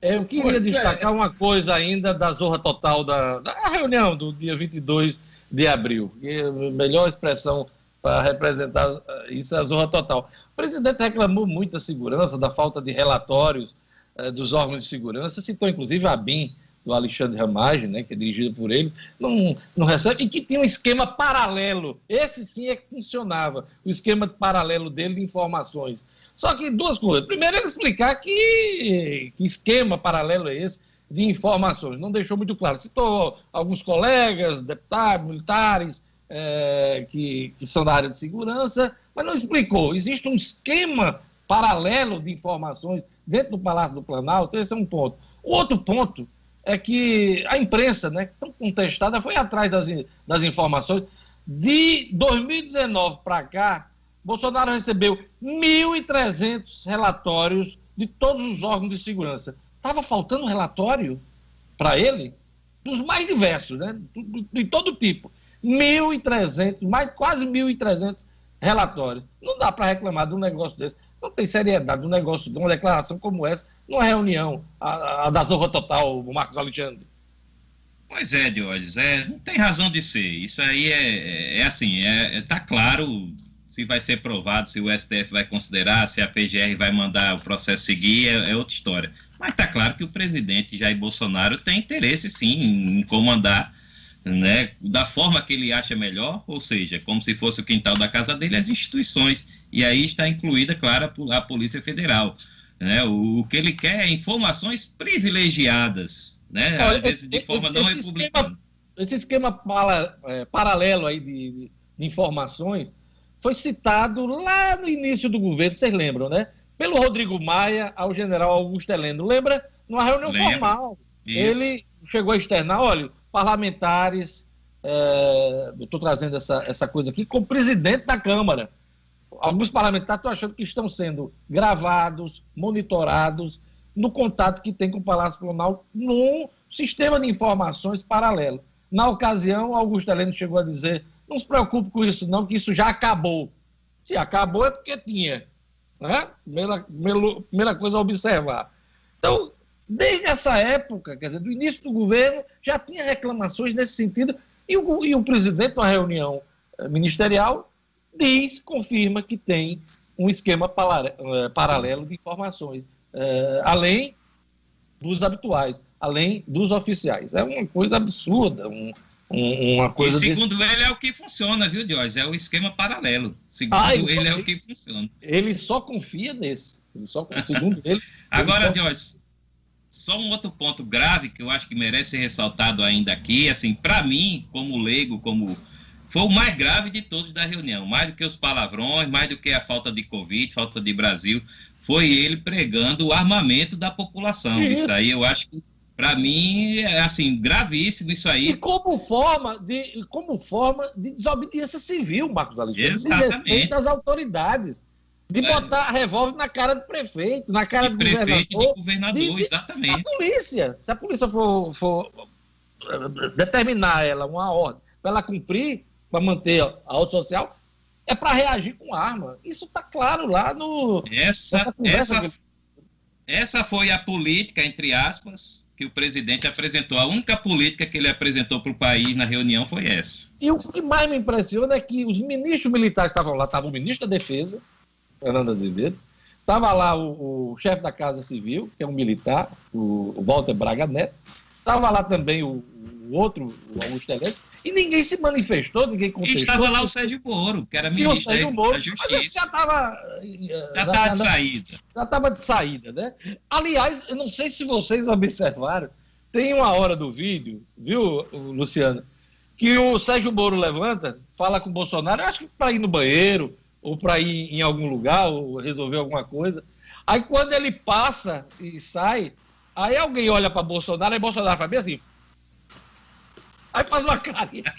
Eu queria pois destacar é. uma coisa ainda da zorra total da, da reunião do dia 22 de abril. a melhor expressão para representar isso é a zorra total. O presidente reclamou muito da segurança, da falta de relatórios eh, dos órgãos de segurança, citou inclusive a BIM, do Alexandre Ramagem, né, que é dirigido por eles, não, não recebe, e que tinha um esquema paralelo. Esse sim é que funcionava, o esquema paralelo dele de informações. Só que duas coisas. Primeiro, ele explicar que, que esquema paralelo é esse de informações. Não deixou muito claro. Citou alguns colegas, deputados, militares, é, que, que são da área de segurança, mas não explicou. Existe um esquema paralelo de informações dentro do Palácio do Planalto. Esse é um ponto. O outro ponto é que a imprensa, né, tão contestada, foi atrás das, das informações. De 2019 para cá, Bolsonaro recebeu 1.300 relatórios de todos os órgãos de segurança. Estava faltando relatório para ele? Dos mais diversos, né? De todo tipo. 1.300, mais quase 1.300 relatórios. Não dá para reclamar de um negócio desse. Não tem seriedade de um negócio, de uma declaração como essa, numa reunião, a, a da Zorra Total, o Marcos Alexandre. Pois é, Diógenes, é, não tem razão de ser. Isso aí é, é, é assim, é, é, tá claro se vai ser provado, se o STF vai considerar, se a PGR vai mandar o processo seguir, é, é outra história. Mas está claro que o presidente Jair Bolsonaro tem interesse, sim, em comandar né, da forma que ele acha melhor, ou seja, como se fosse o quintal da casa dele, as instituições. E aí está incluída, claro, a Polícia Federal. Né? O, o que ele quer é informações privilegiadas, né? Às vezes de forma esse, não esse republicana. Esquema, esse esquema para, é, paralelo aí de, de, de informações foi citado lá no início do governo, vocês lembram, né? Pelo Rodrigo Maia ao general Augusto Heleno. Lembra? Numa reunião Lembra. formal. Isso. Ele chegou a externar, olha, parlamentares, é, eu estou trazendo essa, essa coisa aqui, como presidente da Câmara. Alguns parlamentares estão achando que estão sendo gravados, monitorados, no contato que tem com o Palácio Planalto, num sistema de informações paralelo. Na ocasião, Augusto Heleno chegou a dizer não se preocupe com isso, não, que isso já acabou. Se acabou é porque tinha. Né? Primeira, primeira coisa a observar. Então, desde essa época, quer dizer, do início do governo, já tinha reclamações nesse sentido, e o, e o presidente, na reunião eh, ministerial, diz, confirma que tem um esquema eh, paralelo de informações, é, além dos habituais, além dos oficiais. É uma coisa absurda, um, uma coisa. E segundo desse... ele é o que funciona, viu, Diógenes? É o esquema paralelo. Segundo ah, ele, ele é o que funciona. Ele só confia nesse. Ele só, segundo <laughs> ele. Agora, ele só... Diógenes, só um outro ponto grave que eu acho que merece ser ressaltado ainda aqui, assim, para mim, como leigo, como foi o mais grave de todos da reunião, mais do que os palavrões, mais do que a falta de Covid, falta de Brasil, foi ele pregando o armamento da população. Isso, isso aí eu acho que para mim, é assim, gravíssimo isso aí. E como forma de, como forma de desobediência civil, Marcos Alexandre. Exatamente. das autoridades. De é. botar revólver na cara do prefeito, na cara de do prefeito, governador. De governador, de, de, exatamente. A polícia. Se a polícia for, for eh, determinar ela uma ordem para ela cumprir, para manter a auto social, é para reagir com arma. Isso está claro lá no. Essa, essa, essa foi a política, entre aspas, que o presidente apresentou. A única política que ele apresentou para o país na reunião foi essa. E o que mais me impressiona é que os ministros militares estavam lá, estava o ministro da Defesa, Fernando Azevedo, estava lá o, o chefe da Casa Civil, que é um militar, o, o Walter Braga Neto, estava lá também o, o outro, o Augusto Heleno, e ninguém se manifestou, ninguém contestou. E estava lá o Sérgio Moro, que era ministro da, Moro, da Justiça. já estava... Já estava de saída. Já estava de saída, né? Aliás, eu não sei se vocês observaram, tem uma hora do vídeo, viu, Luciano, que o Sérgio Moro levanta, fala com o Bolsonaro, acho que para ir no banheiro, ou para ir em algum lugar, ou resolver alguma coisa. Aí quando ele passa e sai, aí alguém olha para Bolsonaro, e Bolsonaro faz bem assim... Aí faz uma carinha.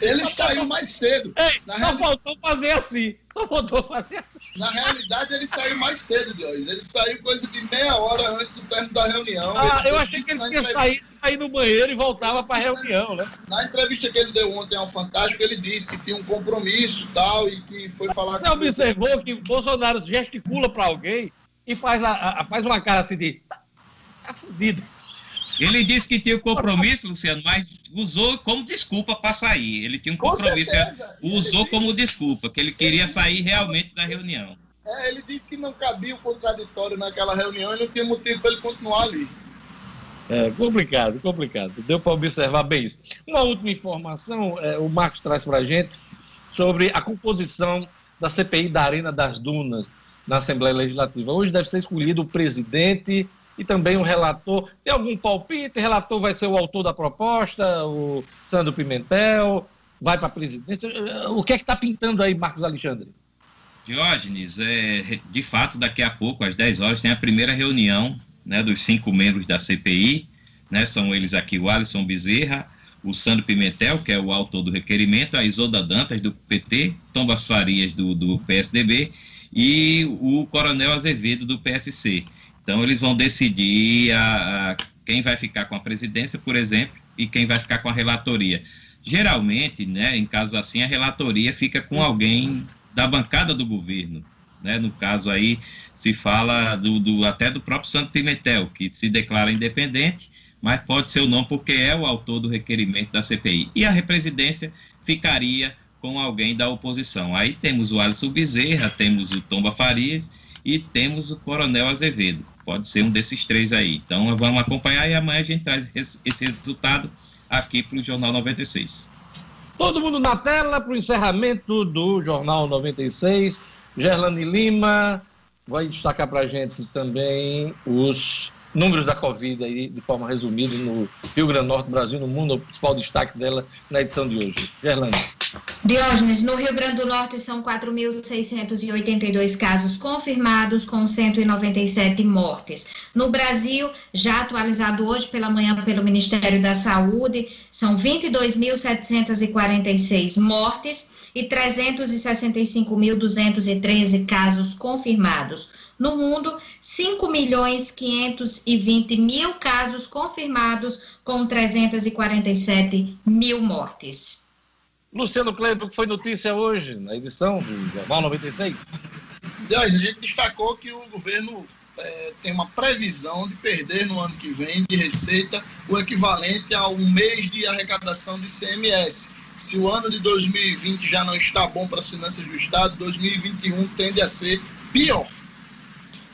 Ele saiu mais cedo. Ei, Na só reali... faltou fazer assim. Só faltou fazer assim. Na realidade, ele saiu mais cedo, Deus. Ele saiu coisa de meia hora antes do término da reunião. Ah, eu achei que ele tinha entrevista... saído ir no banheiro e voltava para a reunião, né? Na entrevista que ele deu ontem ao Fantástico, ele disse que tinha um compromisso tal, e que foi falar Você observou que Bolsonaro gesticula para alguém e faz, a, a, faz uma cara assim de. Tá, tá fudido. Ele disse que tinha um compromisso, Luciano, mas usou como desculpa para sair. Ele tinha um compromisso, usou como desculpa, que ele queria sair realmente da reunião. É, ele disse que não cabia o contraditório naquela reunião e não tinha motivo para ele continuar ali. É complicado, complicado. Deu para observar bem isso. Uma última informação, é, o Marcos traz para a gente sobre a composição da CPI da Arena das Dunas na Assembleia Legislativa. Hoje deve ser escolhido o presidente e também o relator. Tem algum palpite? O relator vai ser o autor da proposta, o Sandro Pimentel, vai para a presidência. O que é que está pintando aí, Marcos Alexandre? Diógenes, é, de fato, daqui a pouco, às 10 horas, tem a primeira reunião né, dos cinco membros da CPI. Né, são eles aqui o Alisson Bezerra, o Sandro Pimentel, que é o autor do requerimento, a Isolda Dantas, do PT, Tombas Farias, do, do PSDB, e o Coronel Azevedo, do PSC. Então, eles vão decidir a, a, quem vai ficar com a presidência, por exemplo, e quem vai ficar com a relatoria. Geralmente, né, em casos assim, a relatoria fica com alguém da bancada do governo. Né? No caso aí, se fala do, do, até do próprio Santo Pimentel, que se declara independente, mas pode ser o não porque é o autor do requerimento da CPI. E a represidência ficaria com alguém da oposição. Aí temos o Alisson Bezerra, temos o Tomba Farias e temos o Coronel Azevedo. Pode ser um desses três aí. Então vamos acompanhar e amanhã a gente traz esse resultado aqui para o Jornal 96. Todo mundo na tela para o encerramento do Jornal 96. Gerlane Lima vai destacar para a gente também os números da Covid aí, de forma resumida no Rio Grande do Norte, Brasil, no mundo, o principal destaque dela na edição de hoje. Gerlane. Diógenes, no Rio Grande do Norte são 4.682 casos confirmados, com 197 mortes. No Brasil, já atualizado hoje pela manhã pelo Ministério da Saúde, são 22.746 mortes e 365.213 casos confirmados. No mundo, 5 milhões 520 mil casos confirmados, com 347 mil mortes. Luciano Kleber, que foi notícia hoje, na edição do Jornal 96? a gente destacou que o governo é, tem uma previsão de perder no ano que vem de receita o equivalente a um mês de arrecadação de CMS. Se o ano de 2020 já não está bom para as finanças do Estado, 2021 tende a ser pior.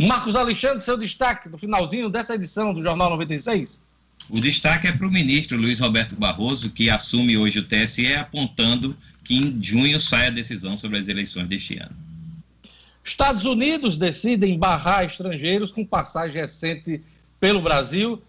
Marcos Alexandre, seu destaque no finalzinho dessa edição do Jornal 96? O destaque é para o ministro Luiz Roberto Barroso, que assume hoje o TSE, apontando que em junho sai a decisão sobre as eleições deste ano. Estados Unidos decidem barrar estrangeiros com passagem recente pelo Brasil.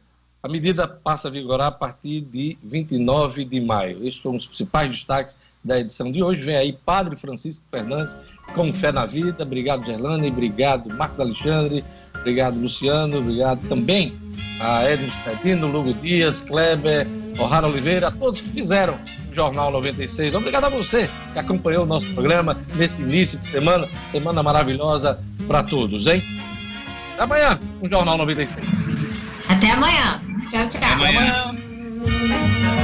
A medida passa a vigorar a partir de 29 de maio. Estes são os principais destaques da edição de hoje. Vem aí Padre Francisco Fernandes com Fé na Vida. Obrigado, Gerlane. Obrigado, Marcos Alexandre. Obrigado, Luciano. Obrigado também a Edson Stedino, Lugo Dias, Kleber, O'Hara Oliveira, a todos que fizeram o Jornal 96. Obrigado a você que acompanhou o nosso programa nesse início de semana. Semana maravilhosa para todos, hein? Até amanhã, o Jornal 96. Até amanhã. Tchau, tchau. Até amanhã. Até amanhã.